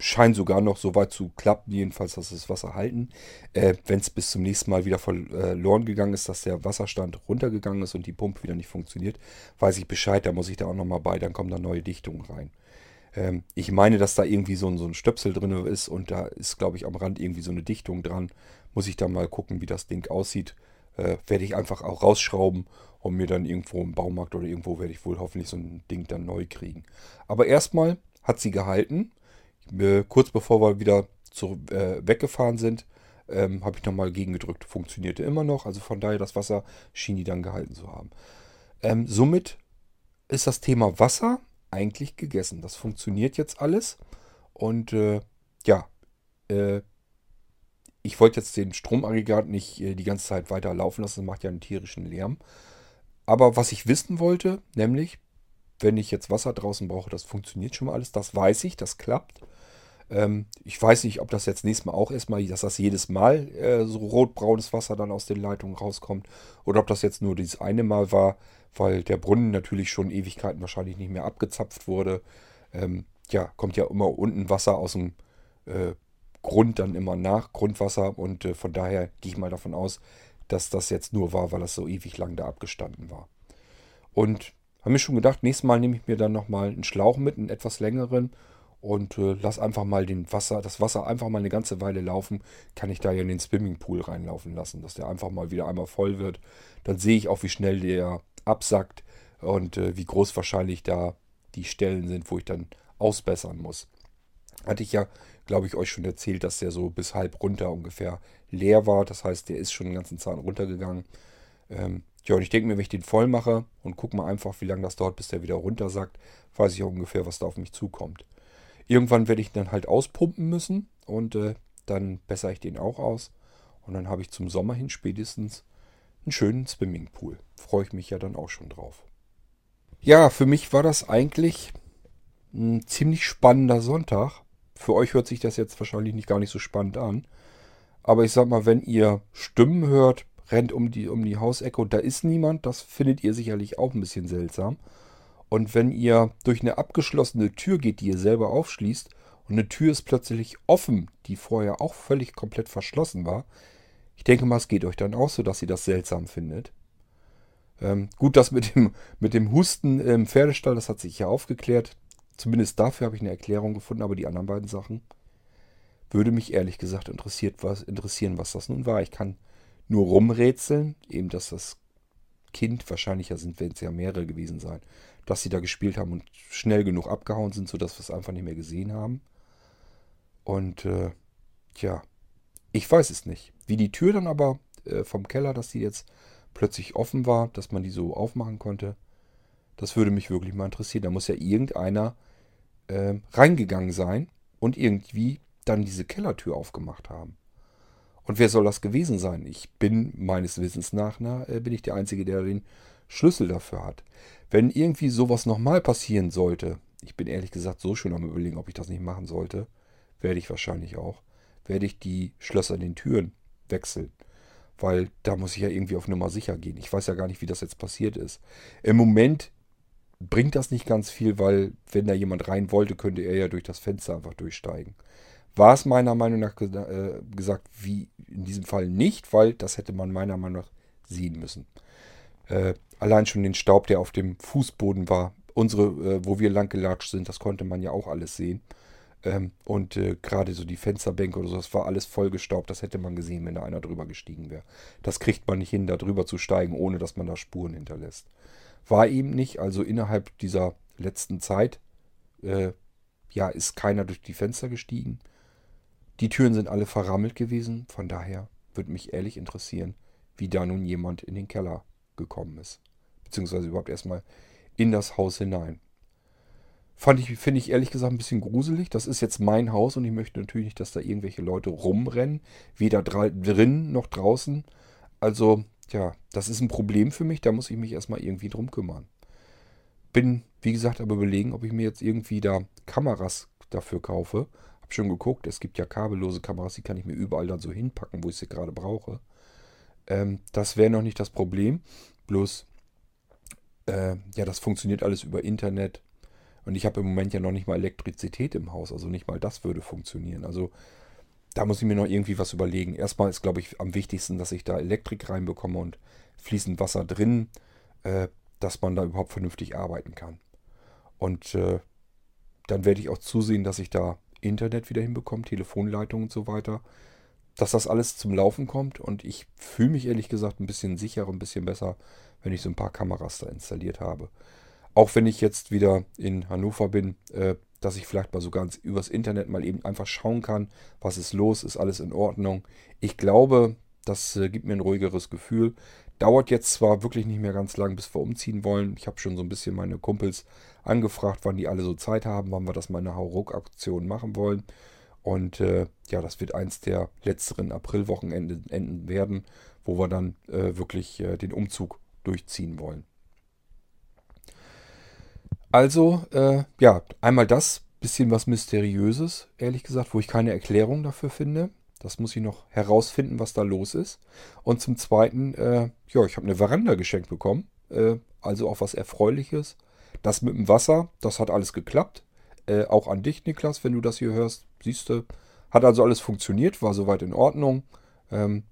scheint sogar noch so weit zu klappen, jedenfalls, dass das Wasser halten. Äh, Wenn es bis zum nächsten Mal wieder verloren gegangen ist, dass der Wasserstand runtergegangen ist und die Pumpe wieder nicht funktioniert, weiß ich Bescheid, da muss ich da auch nochmal bei, dann kommen da neue Dichtungen rein. Ähm, ich meine, dass da irgendwie so ein, so ein Stöpsel drin ist und da ist, glaube ich, am Rand irgendwie so eine Dichtung dran. Muss ich da mal gucken, wie das Ding aussieht. Äh, werde ich einfach auch rausschrauben und mir dann irgendwo im Baumarkt oder irgendwo werde ich wohl hoffentlich so ein Ding dann neu kriegen. Aber erstmal hat sie gehalten. Äh, kurz bevor wir wieder zu, äh, weggefahren sind, ähm, habe ich nochmal gegengedrückt. Funktionierte immer noch. Also von daher, das Wasser schien die dann gehalten zu haben. Ähm, somit ist das Thema Wasser eigentlich gegessen. Das funktioniert jetzt alles. Und äh, ja, äh, ich wollte jetzt den Stromaggregat nicht äh, die ganze Zeit weiter laufen lassen. Das macht ja einen tierischen Lärm. Aber was ich wissen wollte, nämlich, wenn ich jetzt Wasser draußen brauche, das funktioniert schon mal alles. Das weiß ich, das klappt. Ähm, ich weiß nicht, ob das jetzt nächstes Mal auch erstmal, dass das jedes Mal äh, so rotbraunes Wasser dann aus den Leitungen rauskommt. Oder ob das jetzt nur dieses eine Mal war, weil der Brunnen natürlich schon Ewigkeiten wahrscheinlich nicht mehr abgezapft wurde. Ähm, ja, kommt ja immer unten Wasser aus dem äh, Grund dann immer nach, Grundwasser. Und äh, von daher gehe ich mal davon aus, dass das jetzt nur war, weil das so ewig lang da abgestanden war. Und habe mir schon gedacht, nächstes Mal nehme ich mir dann nochmal einen Schlauch mit, einen etwas längeren und äh, lass einfach mal den Wasser, das Wasser einfach mal eine ganze Weile laufen, kann ich da ja in den Swimmingpool reinlaufen lassen, dass der einfach mal wieder einmal voll wird. Dann sehe ich auch, wie schnell der absackt und äh, wie groß wahrscheinlich da die Stellen sind, wo ich dann ausbessern muss. Hatte ich ja, glaube ich, euch schon erzählt, dass der so bis halb runter ungefähr leer war. Das heißt, der ist schon den ganzen Zahn runtergegangen. Ähm, ja, und ich denke mir, wenn ich den voll mache und gucke mal einfach, wie lange das dauert, bis der wieder runtersackt, weiß ich auch ungefähr, was da auf mich zukommt. Irgendwann werde ich dann halt auspumpen müssen und äh, dann bessere ich den auch aus. Und dann habe ich zum Sommer hin spätestens einen schönen Swimmingpool. Freue ich mich ja dann auch schon drauf. Ja, für mich war das eigentlich ein ziemlich spannender Sonntag. Für euch hört sich das jetzt wahrscheinlich nicht gar nicht so spannend an. Aber ich sag mal, wenn ihr Stimmen hört, rennt um die, um die Hausecke und da ist niemand, das findet ihr sicherlich auch ein bisschen seltsam. Und wenn ihr durch eine abgeschlossene Tür geht, die ihr selber aufschließt, und eine Tür ist plötzlich offen, die vorher auch völlig komplett verschlossen war, ich denke mal, es geht euch dann auch so, dass ihr das seltsam findet. Ähm, gut, das mit dem, mit dem Husten im Pferdestall, das hat sich ja aufgeklärt. Zumindest dafür habe ich eine Erklärung gefunden, aber die anderen beiden Sachen würde mich ehrlich gesagt interessiert, was, interessieren, was das nun war. Ich kann nur rumrätseln, eben dass das Kind, wahrscheinlich sind, werden es ja mehrere gewesen sein, dass sie da gespielt haben und schnell genug abgehauen sind, sodass wir es einfach nicht mehr gesehen haben. Und äh, tja, ich weiß es nicht. Wie die Tür dann aber äh, vom Keller, dass die jetzt plötzlich offen war, dass man die so aufmachen konnte, das würde mich wirklich mal interessieren. Da muss ja irgendeiner äh, reingegangen sein und irgendwie dann diese Kellertür aufgemacht haben. Und wer soll das gewesen sein? Ich bin meines Wissens nach, na, äh, bin ich der Einzige, der den Schlüssel dafür hat. Wenn irgendwie sowas nochmal passieren sollte, ich bin ehrlich gesagt so schon am überlegen, ob ich das nicht machen sollte, werde ich wahrscheinlich auch, werde ich die Schlösser in den Türen wechseln. Weil da muss ich ja irgendwie auf Nummer sicher gehen. Ich weiß ja gar nicht, wie das jetzt passiert ist. Im Moment bringt das nicht ganz viel, weil wenn da jemand rein wollte, könnte er ja durch das Fenster einfach durchsteigen. War es meiner Meinung nach äh, gesagt, wie in diesem Fall nicht, weil das hätte man meiner Meinung nach sehen müssen. Äh, allein schon den Staub, der auf dem Fußboden war, unsere, äh, wo wir lang gelatscht sind, das konnte man ja auch alles sehen. Ähm, und äh, gerade so die Fensterbänke oder so, das war alles vollgestaubt. Das hätte man gesehen, wenn da einer drüber gestiegen wäre. Das kriegt man nicht hin, da drüber zu steigen, ohne dass man da Spuren hinterlässt. War eben nicht, also innerhalb dieser letzten Zeit, äh, ja, ist keiner durch die Fenster gestiegen. Die Türen sind alle verrammelt gewesen. Von daher würde mich ehrlich interessieren, wie da nun jemand in den Keller gekommen ist. Beziehungsweise überhaupt erstmal in das Haus hinein. Fand ich, finde ich ehrlich gesagt ein bisschen gruselig. Das ist jetzt mein Haus und ich möchte natürlich nicht, dass da irgendwelche Leute rumrennen. Weder drin noch draußen. Also, ja, das ist ein Problem für mich. Da muss ich mich erstmal irgendwie drum kümmern. Bin, wie gesagt, aber überlegen, ob ich mir jetzt irgendwie da Kameras dafür kaufe. Hab schon geguckt, es gibt ja kabellose Kameras, die kann ich mir überall dann so hinpacken, wo ich sie gerade brauche. Ähm, das wäre noch nicht das Problem. Bloß, äh, ja, das funktioniert alles über Internet und ich habe im Moment ja noch nicht mal Elektrizität im Haus, also nicht mal das würde funktionieren. Also da muss ich mir noch irgendwie was überlegen. Erstmal ist, glaube ich, am wichtigsten, dass ich da Elektrik reinbekomme und fließend Wasser drin, äh, dass man da überhaupt vernünftig arbeiten kann. Und äh, dann werde ich auch zusehen, dass ich da Internet wieder hinbekomme, Telefonleitung und so weiter. Dass das alles zum Laufen kommt. Und ich fühle mich ehrlich gesagt ein bisschen sicherer, ein bisschen besser, wenn ich so ein paar Kameras da installiert habe. Auch wenn ich jetzt wieder in Hannover bin, äh, dass ich vielleicht mal so ganz übers Internet mal eben einfach schauen kann, was ist los, ist alles in Ordnung. Ich glaube, das äh, gibt mir ein ruhigeres Gefühl. Dauert jetzt zwar wirklich nicht mehr ganz lang, bis wir umziehen wollen. Ich habe schon so ein bisschen meine Kumpels angefragt, wann die alle so Zeit haben, wann wir das mal eine Hauruck-Aktion machen wollen. Und äh, ja, das wird eins der letzteren Aprilwochenenden werden, wo wir dann äh, wirklich äh, den Umzug durchziehen wollen. Also, äh, ja, einmal das, bisschen was Mysteriöses, ehrlich gesagt, wo ich keine Erklärung dafür finde. Das muss ich noch herausfinden, was da los ist. Und zum Zweiten, äh, ja, ich habe eine Veranda geschenkt bekommen. Äh, also auch was Erfreuliches. Das mit dem Wasser, das hat alles geklappt. Äh, auch an dich, Niklas, wenn du das hier hörst. Siehst du, hat also alles funktioniert, war soweit in Ordnung. Ähm,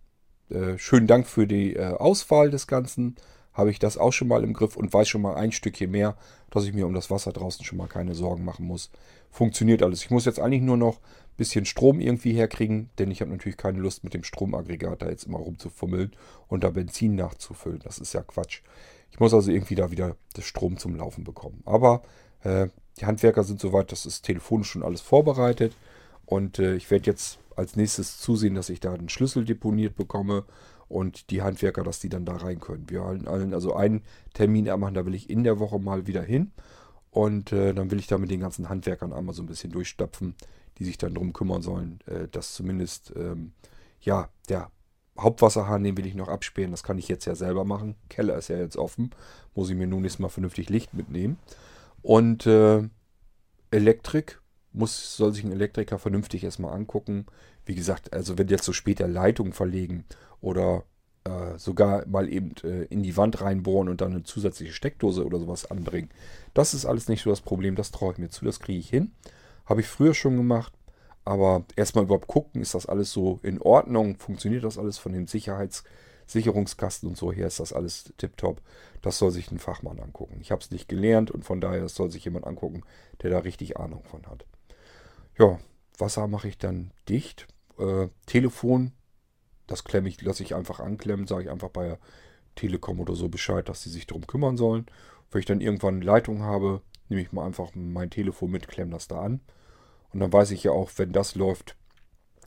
äh, schönen Dank für die äh, Auswahl des Ganzen habe ich das auch schon mal im Griff und weiß schon mal ein Stückchen mehr, dass ich mir um das Wasser draußen schon mal keine Sorgen machen muss. Funktioniert alles. Ich muss jetzt eigentlich nur noch ein bisschen Strom irgendwie herkriegen, denn ich habe natürlich keine Lust mit dem Stromaggregat da jetzt immer rumzufummeln und da Benzin nachzufüllen. Das ist ja Quatsch. Ich muss also irgendwie da wieder das Strom zum Laufen bekommen. Aber äh, die Handwerker sind soweit, das ist telefonisch schon alles vorbereitet und äh, ich werde jetzt als nächstes zusehen, dass ich da einen Schlüssel deponiert bekomme und die Handwerker, dass die dann da rein können. Wir wollen also einen Termin machen, da will ich in der Woche mal wieder hin. Und äh, dann will ich da mit den ganzen Handwerkern einmal so ein bisschen durchstapfen, die sich dann darum kümmern sollen, äh, dass zumindest, ähm, ja, der Hauptwasserhahn, den will ich noch absperren. Das kann ich jetzt ja selber machen. Keller ist ja jetzt offen. Muss ich mir nun nächstes Mal vernünftig Licht mitnehmen. Und äh, Elektrik muss, soll sich ein Elektriker vernünftig erstmal angucken. Wie gesagt, also wenn jetzt so später Leitungen verlegen oder äh, sogar mal eben äh, in die Wand reinbohren und dann eine zusätzliche Steckdose oder sowas anbringen. Das ist alles nicht so das Problem, das traue ich mir zu, das kriege ich hin. Habe ich früher schon gemacht, aber erstmal überhaupt gucken, ist das alles so in Ordnung, funktioniert das alles von den Sicherheitssicherungskasten und so her, ist das alles tiptop. Das soll sich ein Fachmann angucken. Ich habe es nicht gelernt und von daher, soll sich jemand angucken, der da richtig Ahnung von hat. Ja, Wasser mache ich dann dicht. Äh, Telefon das klemme ich, lasse ich einfach anklemmen, sage ich einfach bei Telekom oder so Bescheid, dass sie sich darum kümmern sollen. Wenn ich dann irgendwann Leitung habe, nehme ich mal einfach mein Telefon mit, klemme das da an. Und dann weiß ich ja auch, wenn das läuft,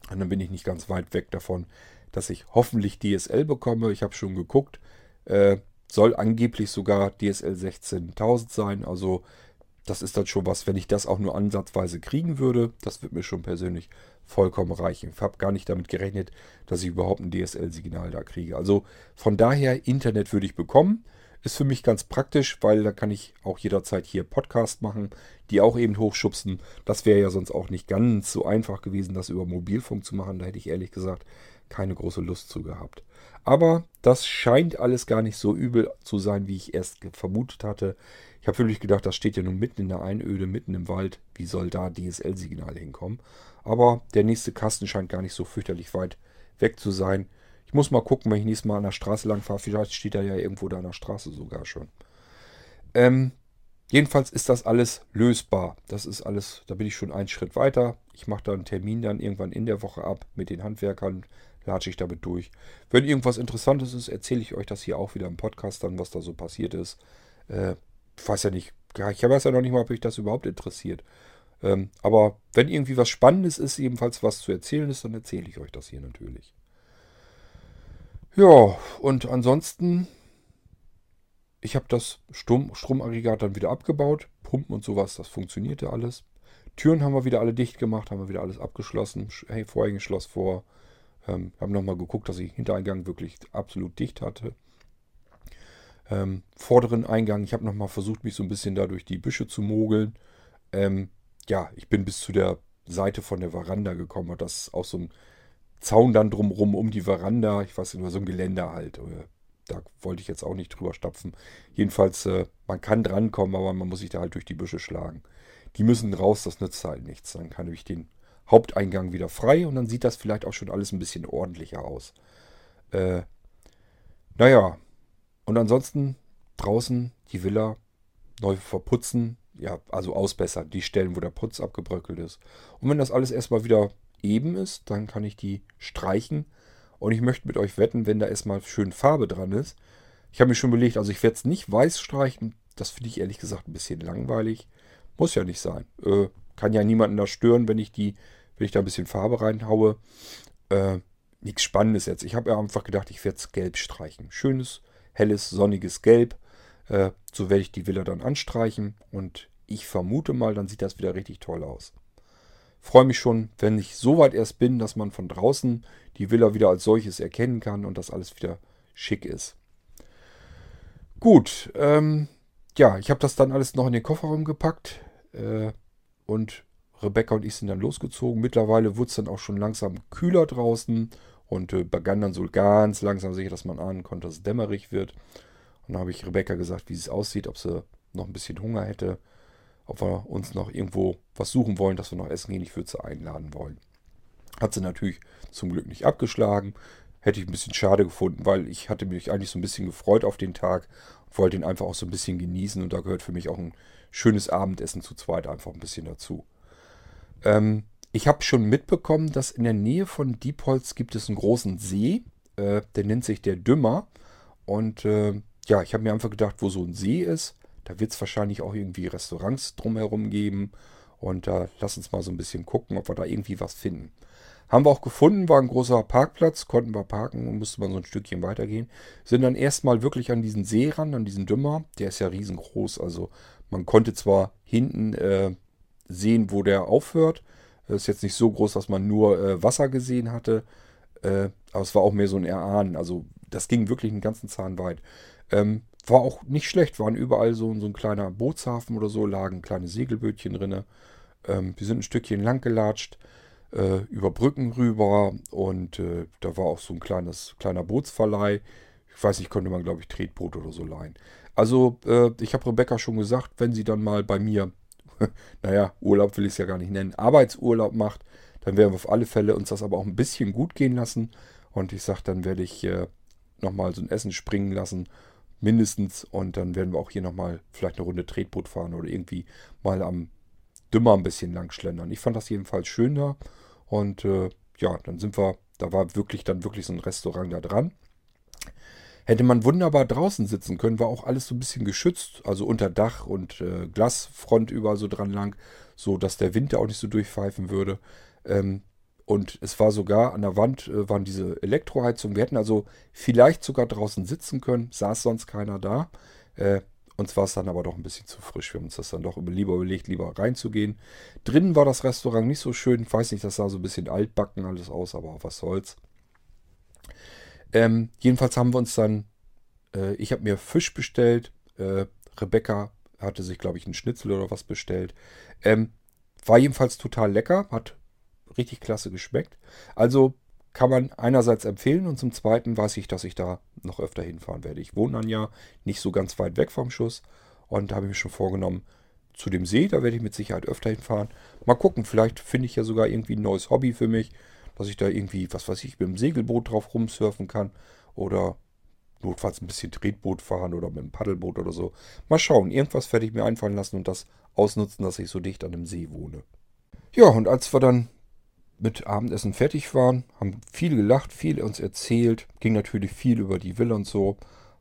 dann bin ich nicht ganz weit weg davon, dass ich hoffentlich DSL bekomme. Ich habe schon geguckt, äh, soll angeblich sogar DSL 16000 sein. Also das ist dann schon was, wenn ich das auch nur ansatzweise kriegen würde, das wird mir schon persönlich vollkommen reichen. Ich habe gar nicht damit gerechnet, dass ich überhaupt ein DSL-Signal da kriege. Also von daher, Internet würde ich bekommen. Ist für mich ganz praktisch, weil da kann ich auch jederzeit hier Podcast machen, die auch eben hochschubsen. Das wäre ja sonst auch nicht ganz so einfach gewesen, das über Mobilfunk zu machen. Da hätte ich ehrlich gesagt keine große Lust zu gehabt. Aber das scheint alles gar nicht so übel zu sein, wie ich erst vermutet hatte. Ich habe wirklich gedacht, das steht ja nun mitten in der Einöde, mitten im Wald. Wie soll da DSL-Signal hinkommen? Aber der nächste Kasten scheint gar nicht so fürchterlich weit weg zu sein. Ich muss mal gucken, wenn ich nächstes Mal an der Straße lang fahre. Vielleicht steht er ja irgendwo da an der Straße sogar schon. Ähm, jedenfalls ist das alles lösbar. Das ist alles, da bin ich schon einen Schritt weiter. Ich mache da einen Termin dann irgendwann in der Woche ab mit den Handwerkern, latsche ich damit durch. Wenn irgendwas Interessantes ist, erzähle ich euch das hier auch wieder im Podcast dann, was da so passiert ist. Äh, weiß ja nicht, ich weiß ja noch nicht mal, ob mich das überhaupt interessiert. Ähm, aber wenn irgendwie was Spannendes ist, ebenfalls was zu erzählen ist, dann erzähle ich euch das hier natürlich. Ja, und ansonsten, ich habe das Strom, Stromaggregat dann wieder abgebaut. Pumpen und sowas, das funktionierte alles. Türen haben wir wieder alle dicht gemacht, haben wir wieder alles abgeschlossen. Hey, Vorhängeschloss vor. Ähm, haben nochmal geguckt, dass ich Hintereingang wirklich absolut dicht hatte ähm, vorderen Eingang. Ich habe nochmal versucht, mich so ein bisschen da durch die Büsche zu mogeln. Ähm, ja, ich bin bis zu der Seite von der Veranda gekommen. Das ist auch so ein Zaun dann drumrum um die Veranda. Ich weiß nicht, nur so ein Geländer halt. Da wollte ich jetzt auch nicht drüber stapfen. Jedenfalls, äh, man kann drankommen, aber man muss sich da halt durch die Büsche schlagen. Die müssen raus, das nützt halt nichts. Dann kann ich den Haupteingang wieder frei und dann sieht das vielleicht auch schon alles ein bisschen ordentlicher aus. Äh, naja, und ansonsten draußen die Villa neu verputzen, ja, also ausbessern, die Stellen, wo der Putz abgebröckelt ist. Und wenn das alles erstmal wieder eben ist, dann kann ich die streichen. Und ich möchte mit euch wetten, wenn da erstmal schön Farbe dran ist. Ich habe mir schon überlegt, also ich werde es nicht weiß streichen. Das finde ich ehrlich gesagt ein bisschen langweilig. Muss ja nicht sein. Äh, kann ja niemanden da stören, wenn ich die, wenn ich da ein bisschen Farbe reinhaue. Äh, nichts Spannendes jetzt. Ich habe ja einfach gedacht, ich werde es gelb streichen. Schönes, helles, sonniges Gelb. Äh, so werde ich die Villa dann anstreichen. Und ich vermute mal, dann sieht das wieder richtig toll aus. Freue mich schon, wenn ich so weit erst bin, dass man von draußen die Villa wieder als solches erkennen kann und das alles wieder schick ist. Gut, ähm, ja, ich habe das dann alles noch in den Kofferraum gepackt äh, und Rebecca und ich sind dann losgezogen. Mittlerweile wurde es dann auch schon langsam kühler draußen und äh, begann dann so ganz langsam sicher, dass man ahnen konnte, dass es dämmerig wird. Und dann habe ich Rebecca gesagt, wie es aussieht, ob sie noch ein bisschen Hunger hätte ob wir uns noch irgendwo was suchen wollen, dass wir noch essen gehen. Ich würde sie einladen wollen. Hat sie natürlich zum Glück nicht abgeschlagen. Hätte ich ein bisschen schade gefunden, weil ich hatte mich eigentlich so ein bisschen gefreut auf den Tag wollte ihn einfach auch so ein bisschen genießen. Und da gehört für mich auch ein schönes Abendessen zu zweit einfach ein bisschen dazu. Ähm, ich habe schon mitbekommen, dass in der Nähe von Diepholz gibt es einen großen See. Äh, der nennt sich der Dümmer. Und äh, ja, ich habe mir einfach gedacht, wo so ein See ist, da wird es wahrscheinlich auch irgendwie Restaurants drumherum geben. Und da äh, lass uns mal so ein bisschen gucken, ob wir da irgendwie was finden. Haben wir auch gefunden, war ein großer Parkplatz, konnten wir parken und musste man so ein Stückchen weitergehen. Sind dann erstmal wirklich an diesen See ran, an diesen Dümmer. Der ist ja riesengroß. Also man konnte zwar hinten äh, sehen, wo der aufhört. Das ist jetzt nicht so groß, dass man nur äh, Wasser gesehen hatte. Äh, aber es war auch mehr so ein Erahnen. Also das ging wirklich einen ganzen Zahn weit. Ähm, war auch nicht schlecht, waren überall so, so ein kleiner Bootshafen oder so, lagen kleine Segelbötchen drin. Ähm, wir sind ein Stückchen lang gelatscht, äh, über Brücken rüber und äh, da war auch so ein kleines, kleiner Bootsverleih. Ich weiß nicht, konnte man, glaube ich, Tretboot oder so leihen. Also, äh, ich habe Rebecca schon gesagt, wenn sie dann mal bei mir, naja, Urlaub will ich es ja gar nicht nennen, Arbeitsurlaub macht, dann werden wir auf alle Fälle uns das aber auch ein bisschen gut gehen lassen. Und ich sage, dann werde ich äh, nochmal so ein Essen springen lassen mindestens. Und dann werden wir auch hier nochmal vielleicht eine Runde Tretboot fahren oder irgendwie mal am Dümmer ein bisschen lang schlendern. Ich fand das jedenfalls schön da. Und äh, ja, dann sind wir, da war wirklich dann wirklich so ein Restaurant da dran. Hätte man wunderbar draußen sitzen können, war auch alles so ein bisschen geschützt, also unter Dach und äh, Glasfront überall so dran lang, so dass der Wind da auch nicht so durchpfeifen würde. Ähm, und es war sogar an der Wand äh, waren diese Elektroheizungen. Wir hätten also vielleicht sogar draußen sitzen können, saß sonst keiner da. Äh, uns war es dann aber doch ein bisschen zu frisch. Wir haben uns das dann doch lieber überlegt, lieber reinzugehen. Drinnen war das Restaurant nicht so schön. Ich weiß nicht, das sah so ein bisschen altbacken alles aus, aber was soll's. Ähm, jedenfalls haben wir uns dann, äh, ich habe mir Fisch bestellt. Äh, Rebecca hatte sich, glaube ich, einen Schnitzel oder was bestellt. Ähm, war jedenfalls total lecker, hat richtig klasse geschmeckt. Also kann man einerseits empfehlen und zum Zweiten weiß ich, dass ich da noch öfter hinfahren werde. Ich wohne dann ja nicht so ganz weit weg vom Schuss und habe mir schon vorgenommen, zu dem See, da werde ich mit Sicherheit öfter hinfahren. Mal gucken, vielleicht finde ich ja sogar irgendwie ein neues Hobby für mich, dass ich da irgendwie, was weiß ich, mit dem Segelboot drauf rumsurfen kann oder notfalls ein bisschen Tretboot fahren oder mit dem Paddelboot oder so. Mal schauen, irgendwas werde ich mir einfallen lassen und das ausnutzen, dass ich so dicht an dem See wohne. Ja, und als wir dann mit Abendessen fertig waren, haben viel gelacht, viel uns erzählt, ging natürlich viel über die Villa und so,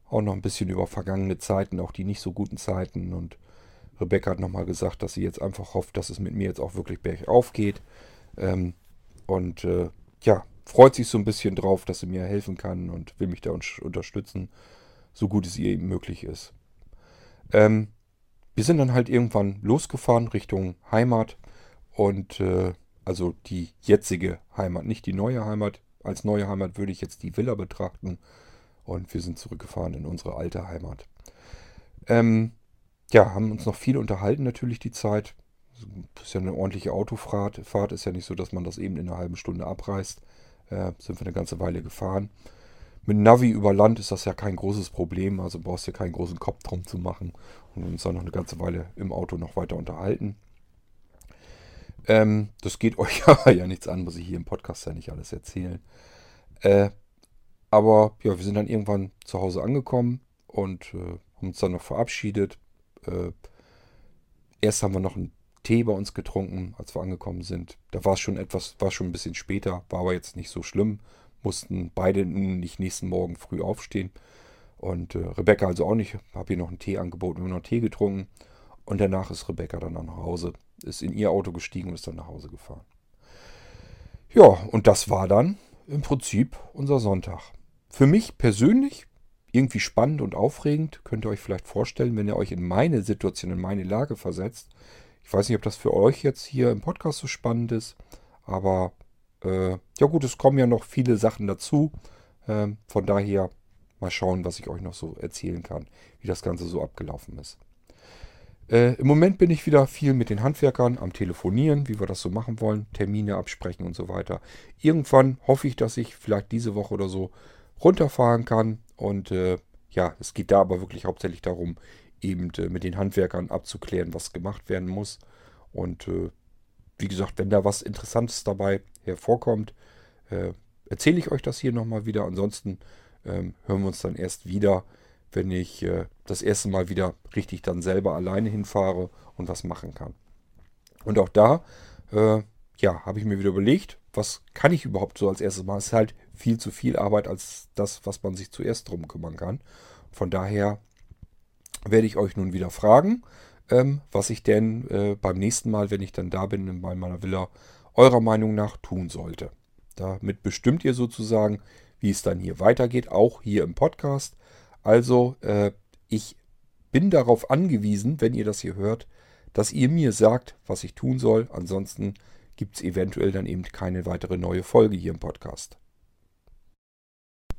auch noch ein bisschen über vergangene Zeiten, auch die nicht so guten Zeiten und Rebecca hat nochmal gesagt, dass sie jetzt einfach hofft, dass es mit mir jetzt auch wirklich bergauf geht ähm, und äh, ja, freut sich so ein bisschen drauf, dass sie mir helfen kann und will mich da unterstützen, so gut es ihr eben möglich ist. Ähm, wir sind dann halt irgendwann losgefahren Richtung Heimat und äh, also die jetzige Heimat, nicht die neue Heimat. Als neue Heimat würde ich jetzt die Villa betrachten. Und wir sind zurückgefahren in unsere alte Heimat. Ähm, ja, haben uns noch viel unterhalten natürlich die Zeit. Ist ja eine ordentliche Autofahrt. Fahrt ist ja nicht so, dass man das eben in einer halben Stunde abreißt. Äh, sind wir eine ganze Weile gefahren. Mit Navi über Land ist das ja kein großes Problem. Also brauchst du keinen großen Kopf drum zu machen. Und uns dann noch eine ganze Weile im Auto noch weiter unterhalten. Ähm, das geht euch aber ja nichts an, muss ich hier im Podcast ja nicht alles erzählen. Äh, aber ja, wir sind dann irgendwann zu Hause angekommen und äh, haben uns dann noch verabschiedet. Äh, erst haben wir noch einen Tee bei uns getrunken, als wir angekommen sind. Da war es schon etwas, war schon ein bisschen später, war aber jetzt nicht so schlimm. Mussten beide nicht nächsten Morgen früh aufstehen. Und äh, Rebecca also auch nicht. Habe ihr noch einen Tee angeboten, wir haben noch Tee getrunken. Und danach ist Rebecca dann nach Hause, ist in ihr Auto gestiegen und ist dann nach Hause gefahren. Ja, und das war dann im Prinzip unser Sonntag. Für mich persönlich irgendwie spannend und aufregend. Könnt ihr euch vielleicht vorstellen, wenn ihr euch in meine Situation, in meine Lage versetzt. Ich weiß nicht, ob das für euch jetzt hier im Podcast so spannend ist, aber äh, ja gut, es kommen ja noch viele Sachen dazu. Ähm, von daher mal schauen, was ich euch noch so erzählen kann, wie das Ganze so abgelaufen ist. Äh, Im Moment bin ich wieder viel mit den Handwerkern am Telefonieren, wie wir das so machen wollen, Termine absprechen und so weiter. Irgendwann hoffe ich, dass ich vielleicht diese Woche oder so runterfahren kann. Und äh, ja, es geht da aber wirklich hauptsächlich darum, eben äh, mit den Handwerkern abzuklären, was gemacht werden muss. Und äh, wie gesagt, wenn da was Interessantes dabei hervorkommt, äh, erzähle ich euch das hier nochmal wieder. Ansonsten ähm, hören wir uns dann erst wieder, wenn ich das erste Mal wieder richtig dann selber alleine hinfahre und was machen kann. Und auch da, ja, habe ich mir wieder überlegt, was kann ich überhaupt so als erstes machen. Es ist halt viel zu viel Arbeit als das, was man sich zuerst drum kümmern kann. Von daher werde ich euch nun wieder fragen, ähm, was ich denn äh, beim nächsten Mal, wenn ich dann da bin bei meiner Villa, eurer Meinung nach tun sollte. Damit bestimmt ihr sozusagen, wie es dann hier weitergeht, auch hier im Podcast. Also äh, ich bin darauf angewiesen, wenn ihr das hier hört, dass ihr mir sagt, was ich tun soll. Ansonsten gibt es eventuell dann eben keine weitere neue Folge hier im Podcast.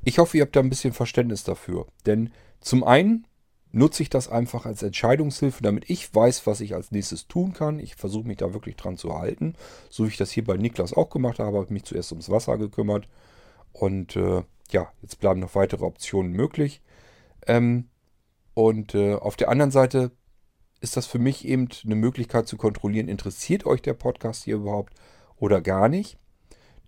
Ich hoffe, ihr habt da ein bisschen Verständnis dafür. Denn zum einen nutze ich das einfach als Entscheidungshilfe, damit ich weiß, was ich als nächstes tun kann. Ich versuche mich da wirklich dran zu halten. So wie ich das hier bei Niklas auch gemacht habe, habe ich mich zuerst ums Wasser gekümmert. Und äh, ja, jetzt bleiben noch weitere Optionen möglich. Ähm, und äh, auf der anderen Seite ist das für mich eben eine Möglichkeit zu kontrollieren, interessiert euch der Podcast hier überhaupt oder gar nicht.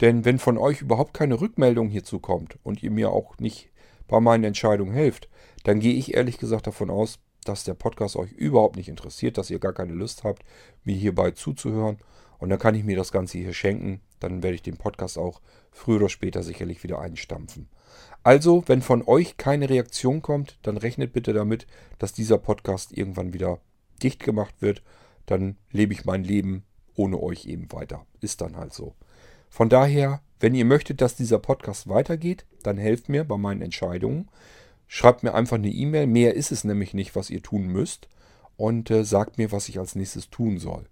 Denn wenn von euch überhaupt keine Rückmeldung hierzu kommt und ihr mir auch nicht bei meinen Entscheidungen helft, dann gehe ich ehrlich gesagt davon aus, dass der Podcast euch überhaupt nicht interessiert, dass ihr gar keine Lust habt, mir hierbei zuzuhören. Und dann kann ich mir das Ganze hier schenken. Dann werde ich den Podcast auch früher oder später sicherlich wieder einstampfen. Also, wenn von euch keine Reaktion kommt, dann rechnet bitte damit, dass dieser Podcast irgendwann wieder dicht gemacht wird. Dann lebe ich mein Leben ohne euch eben weiter. Ist dann halt so. Von daher, wenn ihr möchtet, dass dieser Podcast weitergeht, dann helft mir bei meinen Entscheidungen. Schreibt mir einfach eine E-Mail. Mehr ist es nämlich nicht, was ihr tun müsst. Und äh, sagt mir, was ich als nächstes tun soll.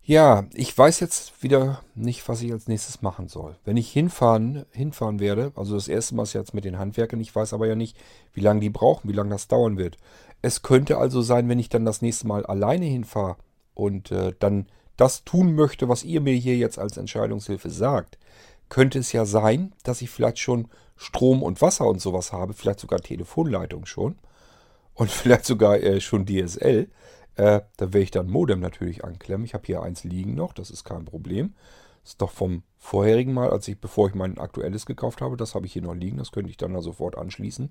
Ja, ich weiß jetzt wieder nicht, was ich als nächstes machen soll. Wenn ich hinfahren, hinfahren werde, also das erste Mal ist jetzt mit den Handwerkern, ich weiß aber ja nicht, wie lange die brauchen, wie lange das dauern wird. Es könnte also sein, wenn ich dann das nächste Mal alleine hinfahre und äh, dann das tun möchte, was ihr mir hier jetzt als Entscheidungshilfe sagt, könnte es ja sein, dass ich vielleicht schon Strom und Wasser und sowas habe, vielleicht sogar Telefonleitung schon und vielleicht sogar äh, schon DSL. Äh, da werde ich dann Modem natürlich anklemmen. Ich habe hier eins liegen noch, das ist kein Problem. Das ist doch vom vorherigen Mal, als ich, bevor ich mein aktuelles gekauft habe, das habe ich hier noch liegen. Das könnte ich dann da sofort anschließen.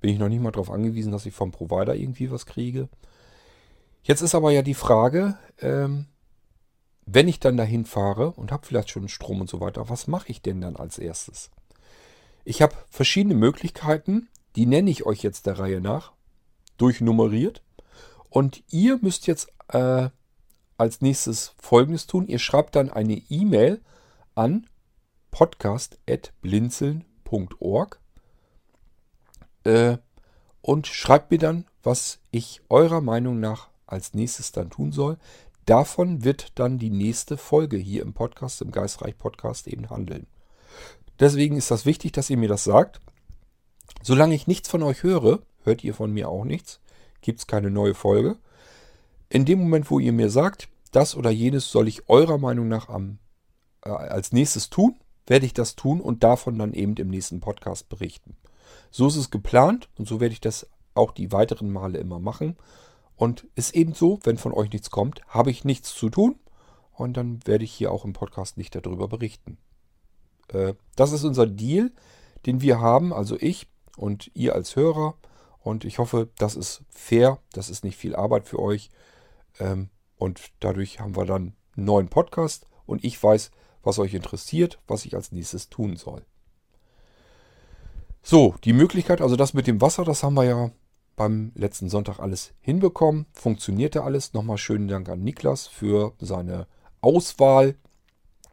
Bin ich noch nicht mal darauf angewiesen, dass ich vom Provider irgendwie was kriege. Jetzt ist aber ja die Frage, ähm, wenn ich dann dahin fahre und habe vielleicht schon Strom und so weiter, was mache ich denn dann als erstes? Ich habe verschiedene Möglichkeiten, die nenne ich euch jetzt der Reihe nach, durchnummeriert. Und ihr müsst jetzt äh, als nächstes Folgendes tun. Ihr schreibt dann eine E-Mail an podcast.blinzeln.org äh, und schreibt mir dann, was ich eurer Meinung nach als nächstes dann tun soll. Davon wird dann die nächste Folge hier im Podcast, im Geistreich Podcast eben handeln. Deswegen ist das wichtig, dass ihr mir das sagt. Solange ich nichts von euch höre, hört ihr von mir auch nichts, gibt es keine neue Folge. In dem Moment, wo ihr mir sagt, das oder jenes soll ich eurer Meinung nach am, äh, als nächstes tun, werde ich das tun und davon dann eben im nächsten Podcast berichten. So ist es geplant und so werde ich das auch die weiteren Male immer machen. Und ist eben so, wenn von euch nichts kommt, habe ich nichts zu tun. Und dann werde ich hier auch im Podcast nicht darüber berichten. Äh, das ist unser Deal, den wir haben, also ich und ihr als Hörer. Und ich hoffe, das ist fair, das ist nicht viel Arbeit für euch. Ähm, und dadurch haben wir dann einen neuen Podcast und ich weiß, was euch interessiert, was ich als nächstes tun soll. So, die Möglichkeit, also das mit dem Wasser, das haben wir ja beim letzten Sonntag alles hinbekommen. Funktionierte alles. Nochmal schönen Dank an Niklas für seine Auswahl.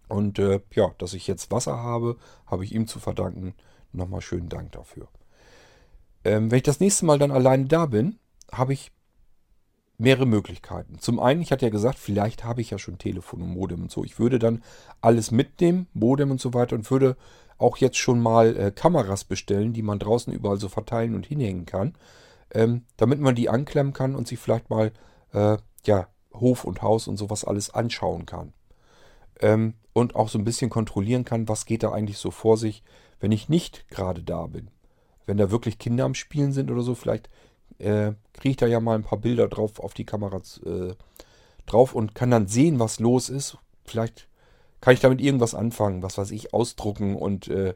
Und äh, ja, dass ich jetzt Wasser habe, habe ich ihm zu verdanken. Nochmal schönen Dank dafür. Ähm, wenn ich das nächste Mal dann alleine da bin, habe ich mehrere Möglichkeiten. Zum einen, ich hatte ja gesagt, vielleicht habe ich ja schon Telefon und Modem und so. Ich würde dann alles mitnehmen, Modem und so weiter und würde auch jetzt schon mal äh, Kameras bestellen, die man draußen überall so verteilen und hinhängen kann, ähm, damit man die anklemmen kann und sich vielleicht mal äh, ja, Hof und Haus und sowas alles anschauen kann. Ähm, und auch so ein bisschen kontrollieren kann, was geht da eigentlich so vor sich, wenn ich nicht gerade da bin. Wenn da wirklich Kinder am Spielen sind oder so, vielleicht äh, kriege ich da ja mal ein paar Bilder drauf auf die Kamera äh, drauf und kann dann sehen, was los ist. Vielleicht kann ich damit irgendwas anfangen, was weiß ich, ausdrucken und äh,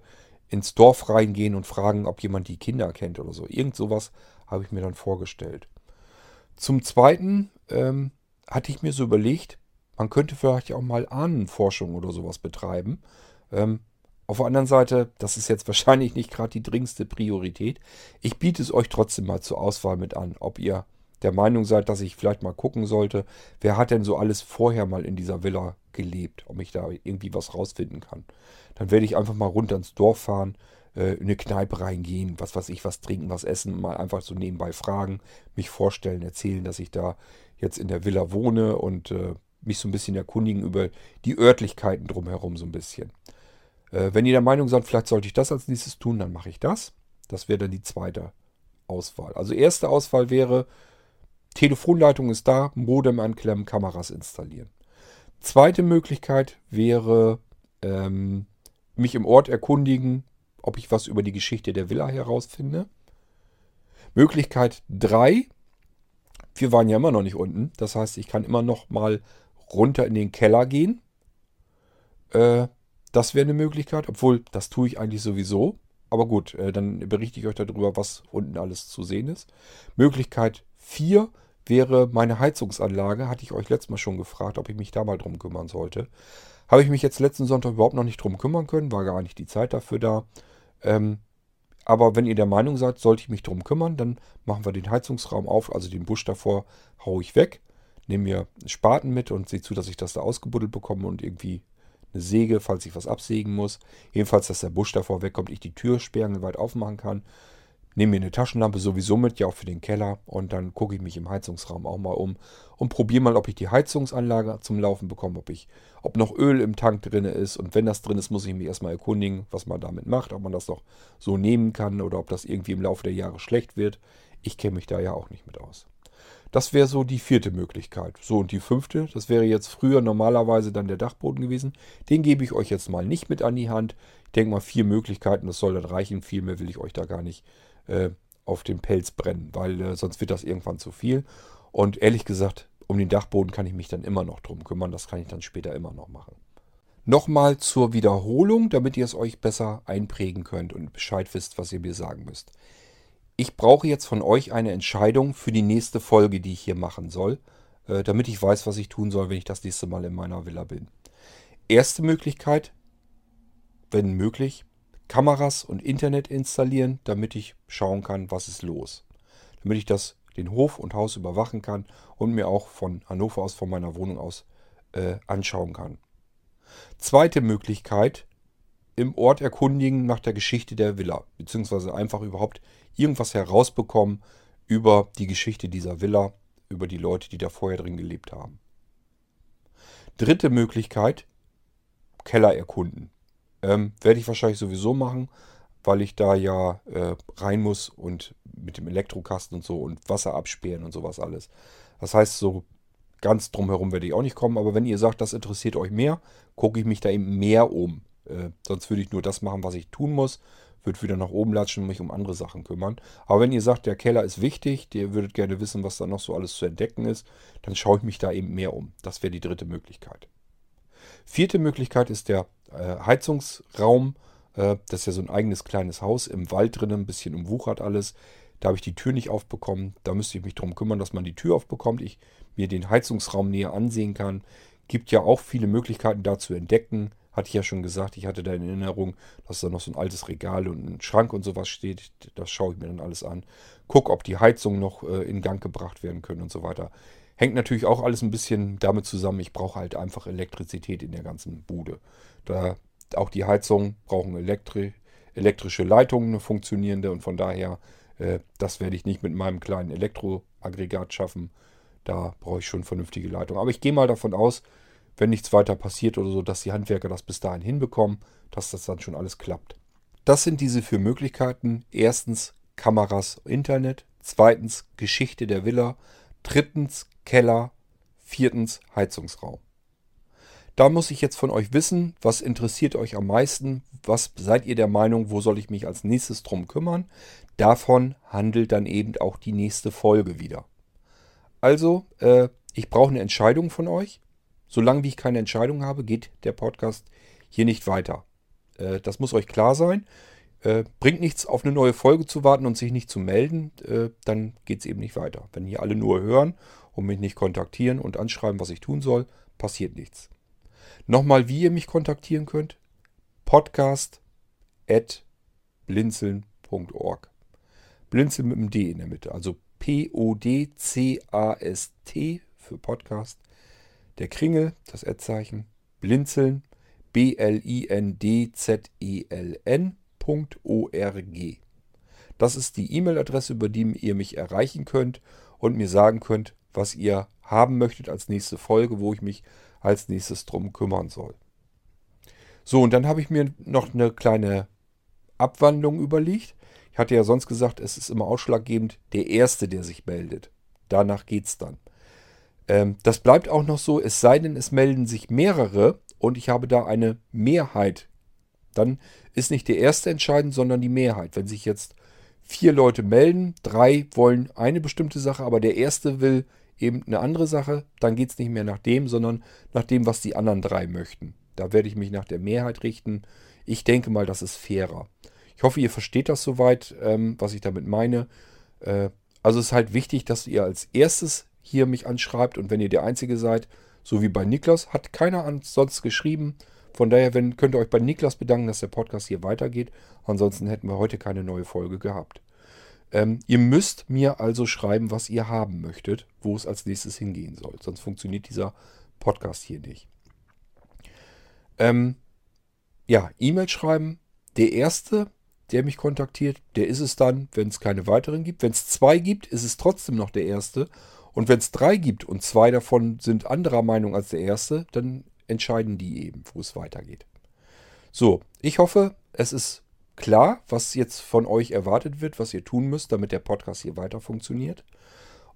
ins Dorf reingehen und fragen, ob jemand die Kinder kennt oder so. Irgend sowas habe ich mir dann vorgestellt. Zum Zweiten ähm, hatte ich mir so überlegt, man könnte vielleicht auch mal Ahnenforschung oder sowas betreiben. Ähm, auf der anderen Seite, das ist jetzt wahrscheinlich nicht gerade die dringendste Priorität. Ich biete es euch trotzdem mal zur Auswahl mit an, ob ihr der Meinung seid, dass ich vielleicht mal gucken sollte, wer hat denn so alles vorher mal in dieser Villa gelebt, ob ich da irgendwie was rausfinden kann. Dann werde ich einfach mal runter ins Dorf fahren, äh, in eine Kneipe reingehen, was weiß ich, was trinken, was essen, mal einfach so nebenbei fragen, mich vorstellen, erzählen, dass ich da jetzt in der Villa wohne und äh, mich so ein bisschen erkundigen über die Örtlichkeiten drumherum so ein bisschen. Äh, wenn ihr der Meinung seid, vielleicht sollte ich das als nächstes tun, dann mache ich das. Das wäre dann die zweite Auswahl. Also erste Auswahl wäre, Telefonleitung ist da, Modem anklemmen, Kameras installieren. Zweite Möglichkeit wäre, ähm, mich im Ort erkundigen, ob ich was über die Geschichte der Villa herausfinde. Möglichkeit 3, wir waren ja immer noch nicht unten, das heißt, ich kann immer noch mal runter in den Keller gehen. Äh, das wäre eine Möglichkeit, obwohl das tue ich eigentlich sowieso. Aber gut, äh, dann berichte ich euch darüber, was unten alles zu sehen ist. Möglichkeit 4 wäre meine Heizungsanlage. Hatte ich euch letztes Mal schon gefragt, ob ich mich da mal drum kümmern sollte. Habe ich mich jetzt letzten Sonntag überhaupt noch nicht drum kümmern können, war gar nicht die Zeit dafür da. Ähm, aber wenn ihr der Meinung seid, sollte ich mich drum kümmern, dann machen wir den Heizungsraum auf, also den Busch davor haue ich weg, nehme mir Spaten mit und sehe zu, dass ich das da ausgebuddelt bekomme und irgendwie eine Säge, falls ich was absägen muss. Jedenfalls, dass der Busch davor wegkommt, ich die Tür sperrangelweit aufmachen kann. Nehme mir eine Taschenlampe sowieso mit, ja auch für den Keller. Und dann gucke ich mich im Heizungsraum auch mal um und probiere mal, ob ich die Heizungsanlage zum Laufen bekomme, ob ich, ob noch Öl im Tank drin ist. Und wenn das drin ist, muss ich mich erstmal erkundigen, was man damit macht, ob man das noch so nehmen kann oder ob das irgendwie im Laufe der Jahre schlecht wird. Ich kenne mich da ja auch nicht mit aus. Das wäre so die vierte Möglichkeit. So, und die fünfte, das wäre jetzt früher normalerweise dann der Dachboden gewesen. Den gebe ich euch jetzt mal nicht mit an die Hand. Ich denke mal, vier Möglichkeiten, das soll dann reichen. Viel mehr will ich euch da gar nicht auf den Pelz brennen, weil äh, sonst wird das irgendwann zu viel. Und ehrlich gesagt, um den Dachboden kann ich mich dann immer noch drum kümmern. Das kann ich dann später immer noch machen. Nochmal zur Wiederholung, damit ihr es euch besser einprägen könnt und Bescheid wisst, was ihr mir sagen müsst ich brauche jetzt von euch eine Entscheidung für die nächste Folge, die ich hier machen soll, äh, damit ich weiß, was ich tun soll, wenn ich das nächste Mal in meiner Villa bin. Erste Möglichkeit, wenn möglich, Kameras und Internet installieren, damit ich schauen kann, was ist los. Damit ich das den Hof und Haus überwachen kann und mir auch von Hannover aus, von meiner Wohnung aus äh, anschauen kann. Zweite Möglichkeit, im Ort erkundigen nach der Geschichte der Villa, beziehungsweise einfach überhaupt irgendwas herausbekommen über die Geschichte dieser Villa, über die Leute, die da vorher drin gelebt haben. Dritte Möglichkeit, Keller erkunden. Ähm, Werde ich wahrscheinlich sowieso machen, weil ich da ja äh, rein muss und mit dem Elektrokasten und so und Wasser absperren und sowas alles. Das heißt, so ganz drumherum werde ich auch nicht kommen, aber wenn ihr sagt, das interessiert euch mehr, gucke ich mich da eben mehr um. Äh, sonst würde ich nur das machen, was ich tun muss. Würde wieder nach oben latschen und mich um andere Sachen kümmern. Aber wenn ihr sagt, der Keller ist wichtig, ihr würdet gerne wissen, was da noch so alles zu entdecken ist, dann schaue ich mich da eben mehr um. Das wäre die dritte Möglichkeit. Vierte Möglichkeit ist der Heizungsraum. Äh, das ist ja so ein eigenes kleines Haus im Wald drinnen, ein bisschen umwuchert alles. Da habe ich die Tür nicht aufbekommen. Da müsste ich mich darum kümmern, dass man die Tür aufbekommt. Ich mir den Heizungsraum näher ansehen kann. Gibt ja auch viele Möglichkeiten da zu entdecken. Hatte ich ja schon gesagt, ich hatte da in Erinnerung, dass da noch so ein altes Regal und ein Schrank und sowas steht. Das schaue ich mir dann alles an. Guck, ob die Heizungen noch äh, in Gang gebracht werden können und so weiter. Hängt natürlich auch alles ein bisschen damit zusammen, ich brauche halt einfach Elektrizität in der ganzen Bude. Da auch die Heizungen brauchen Elektri elektrische Leitungen, eine funktionierende und von daher, äh, das werde ich nicht mit meinem kleinen Elektroaggregat schaffen. Da brauche ich schon vernünftige Leitungen. Aber ich gehe mal davon aus, wenn nichts weiter passiert oder so, dass die Handwerker das bis dahin hinbekommen, dass das dann schon alles klappt. Das sind diese vier Möglichkeiten. Erstens Kameras, Internet. Zweitens Geschichte der Villa. Drittens Keller. Viertens Heizungsraum. Da muss ich jetzt von euch wissen, was interessiert euch am meisten? Was seid ihr der Meinung, wo soll ich mich als nächstes drum kümmern? Davon handelt dann eben auch die nächste Folge wieder. Also, äh, ich brauche eine Entscheidung von euch. Solange wie ich keine Entscheidung habe, geht der Podcast hier nicht weiter. Äh, das muss euch klar sein. Äh, bringt nichts, auf eine neue Folge zu warten und sich nicht zu melden, äh, dann geht es eben nicht weiter. Wenn hier alle nur hören und mich nicht kontaktieren und anschreiben, was ich tun soll, passiert nichts. Nochmal, wie ihr mich kontaktieren könnt. Podcast at blinzeln.org. Blinzeln mit dem D in der Mitte. Also P-O-D-C-A-S-T für Podcast. Der Kringel, das Ad-Zeichen. Blinzeln. B-L-I-N-D-Z-E-L-N.org. Das ist die E-Mail-Adresse, über die ihr mich erreichen könnt und mir sagen könnt, was ihr haben möchtet als nächste Folge, wo ich mich als nächstes drum kümmern soll. So, und dann habe ich mir noch eine kleine Abwandlung überlegt. Ich hatte ja sonst gesagt, es ist immer ausschlaggebend der Erste, der sich meldet. Danach geht es dann. Ähm, das bleibt auch noch so, es sei denn, es melden sich mehrere und ich habe da eine Mehrheit. Dann ist nicht der Erste entscheidend, sondern die Mehrheit. Wenn sich jetzt vier Leute melden, drei wollen eine bestimmte Sache, aber der Erste will eben eine andere Sache, dann geht es nicht mehr nach dem, sondern nach dem, was die anderen drei möchten. Da werde ich mich nach der Mehrheit richten. Ich denke mal, das ist fairer. Ich hoffe, ihr versteht das soweit, ähm, was ich damit meine. Äh, also es ist halt wichtig, dass ihr als erstes hier mich anschreibt und wenn ihr der Einzige seid, so wie bei Niklas, hat keiner sonst geschrieben. Von daher wenn, könnt ihr euch bei Niklas bedanken, dass der Podcast hier weitergeht. Ansonsten hätten wir heute keine neue Folge gehabt. Ähm, ihr müsst mir also schreiben, was ihr haben möchtet, wo es als nächstes hingehen soll. Sonst funktioniert dieser Podcast hier nicht. Ähm, ja, E-Mail schreiben. Der erste, der mich kontaktiert, der ist es dann, wenn es keine weiteren gibt. Wenn es zwei gibt, ist es trotzdem noch der erste. Und wenn es drei gibt und zwei davon sind anderer Meinung als der erste, dann entscheiden die eben, wo es weitergeht. So, ich hoffe, es ist klar, was jetzt von euch erwartet wird, was ihr tun müsst, damit der Podcast hier weiter funktioniert.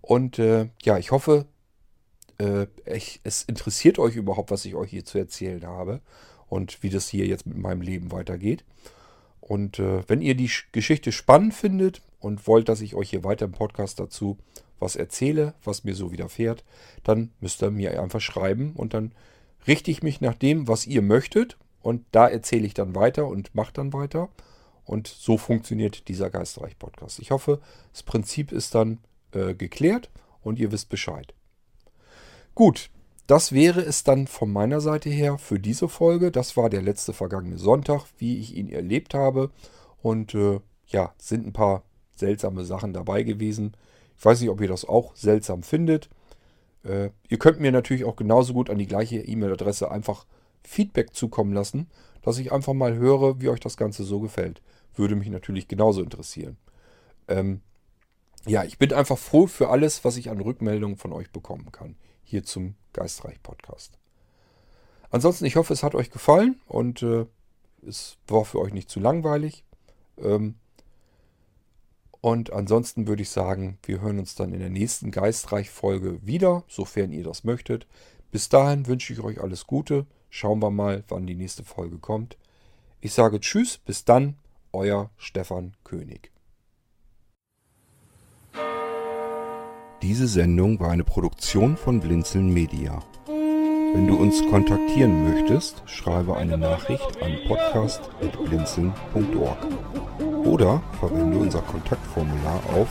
Und äh, ja, ich hoffe, äh, ich, es interessiert euch überhaupt, was ich euch hier zu erzählen habe und wie das hier jetzt mit meinem Leben weitergeht. Und äh, wenn ihr die Geschichte spannend findet und wollt, dass ich euch hier weiter im Podcast dazu was erzähle, was mir so widerfährt, dann müsst ihr mir einfach schreiben und dann richte ich mich nach dem, was ihr möchtet und da erzähle ich dann weiter und mache dann weiter. Und so funktioniert dieser Geistreich-Podcast. Ich hoffe, das Prinzip ist dann äh, geklärt und ihr wisst Bescheid. Gut, das wäre es dann von meiner Seite her für diese Folge. Das war der letzte vergangene Sonntag, wie ich ihn erlebt habe. Und äh, ja, sind ein paar seltsame Sachen dabei gewesen. Ich weiß nicht, ob ihr das auch seltsam findet. Äh, ihr könnt mir natürlich auch genauso gut an die gleiche E-Mail-Adresse einfach Feedback zukommen lassen, dass ich einfach mal höre, wie euch das Ganze so gefällt. Würde mich natürlich genauso interessieren. Ähm, ja, ich bin einfach froh für alles, was ich an Rückmeldungen von euch bekommen kann. Hier zum Geistreich-Podcast. Ansonsten, ich hoffe, es hat euch gefallen und äh, es war für euch nicht zu langweilig. Ähm, und ansonsten würde ich sagen, wir hören uns dann in der nächsten Geistreich-Folge wieder, sofern ihr das möchtet. Bis dahin wünsche ich euch alles Gute. Schauen wir mal, wann die nächste Folge kommt. Ich sage Tschüss, bis dann, euer Stefan König. Diese Sendung war eine Produktion von Blinzeln Media. Wenn du uns kontaktieren möchtest, schreibe eine Nachricht an podcast.blinzeln.org oder verwende unser Kontaktformular auf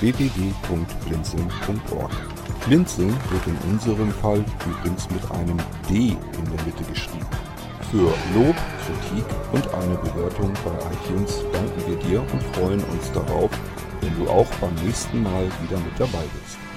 www.blinzeln.org. Blinzeln wird in unserem Fall übrigens mit einem D in der Mitte geschrieben. Für Lob, Kritik und eine Bewertung bei iTunes danken wir dir und freuen uns darauf, wenn du auch beim nächsten Mal wieder mit dabei bist.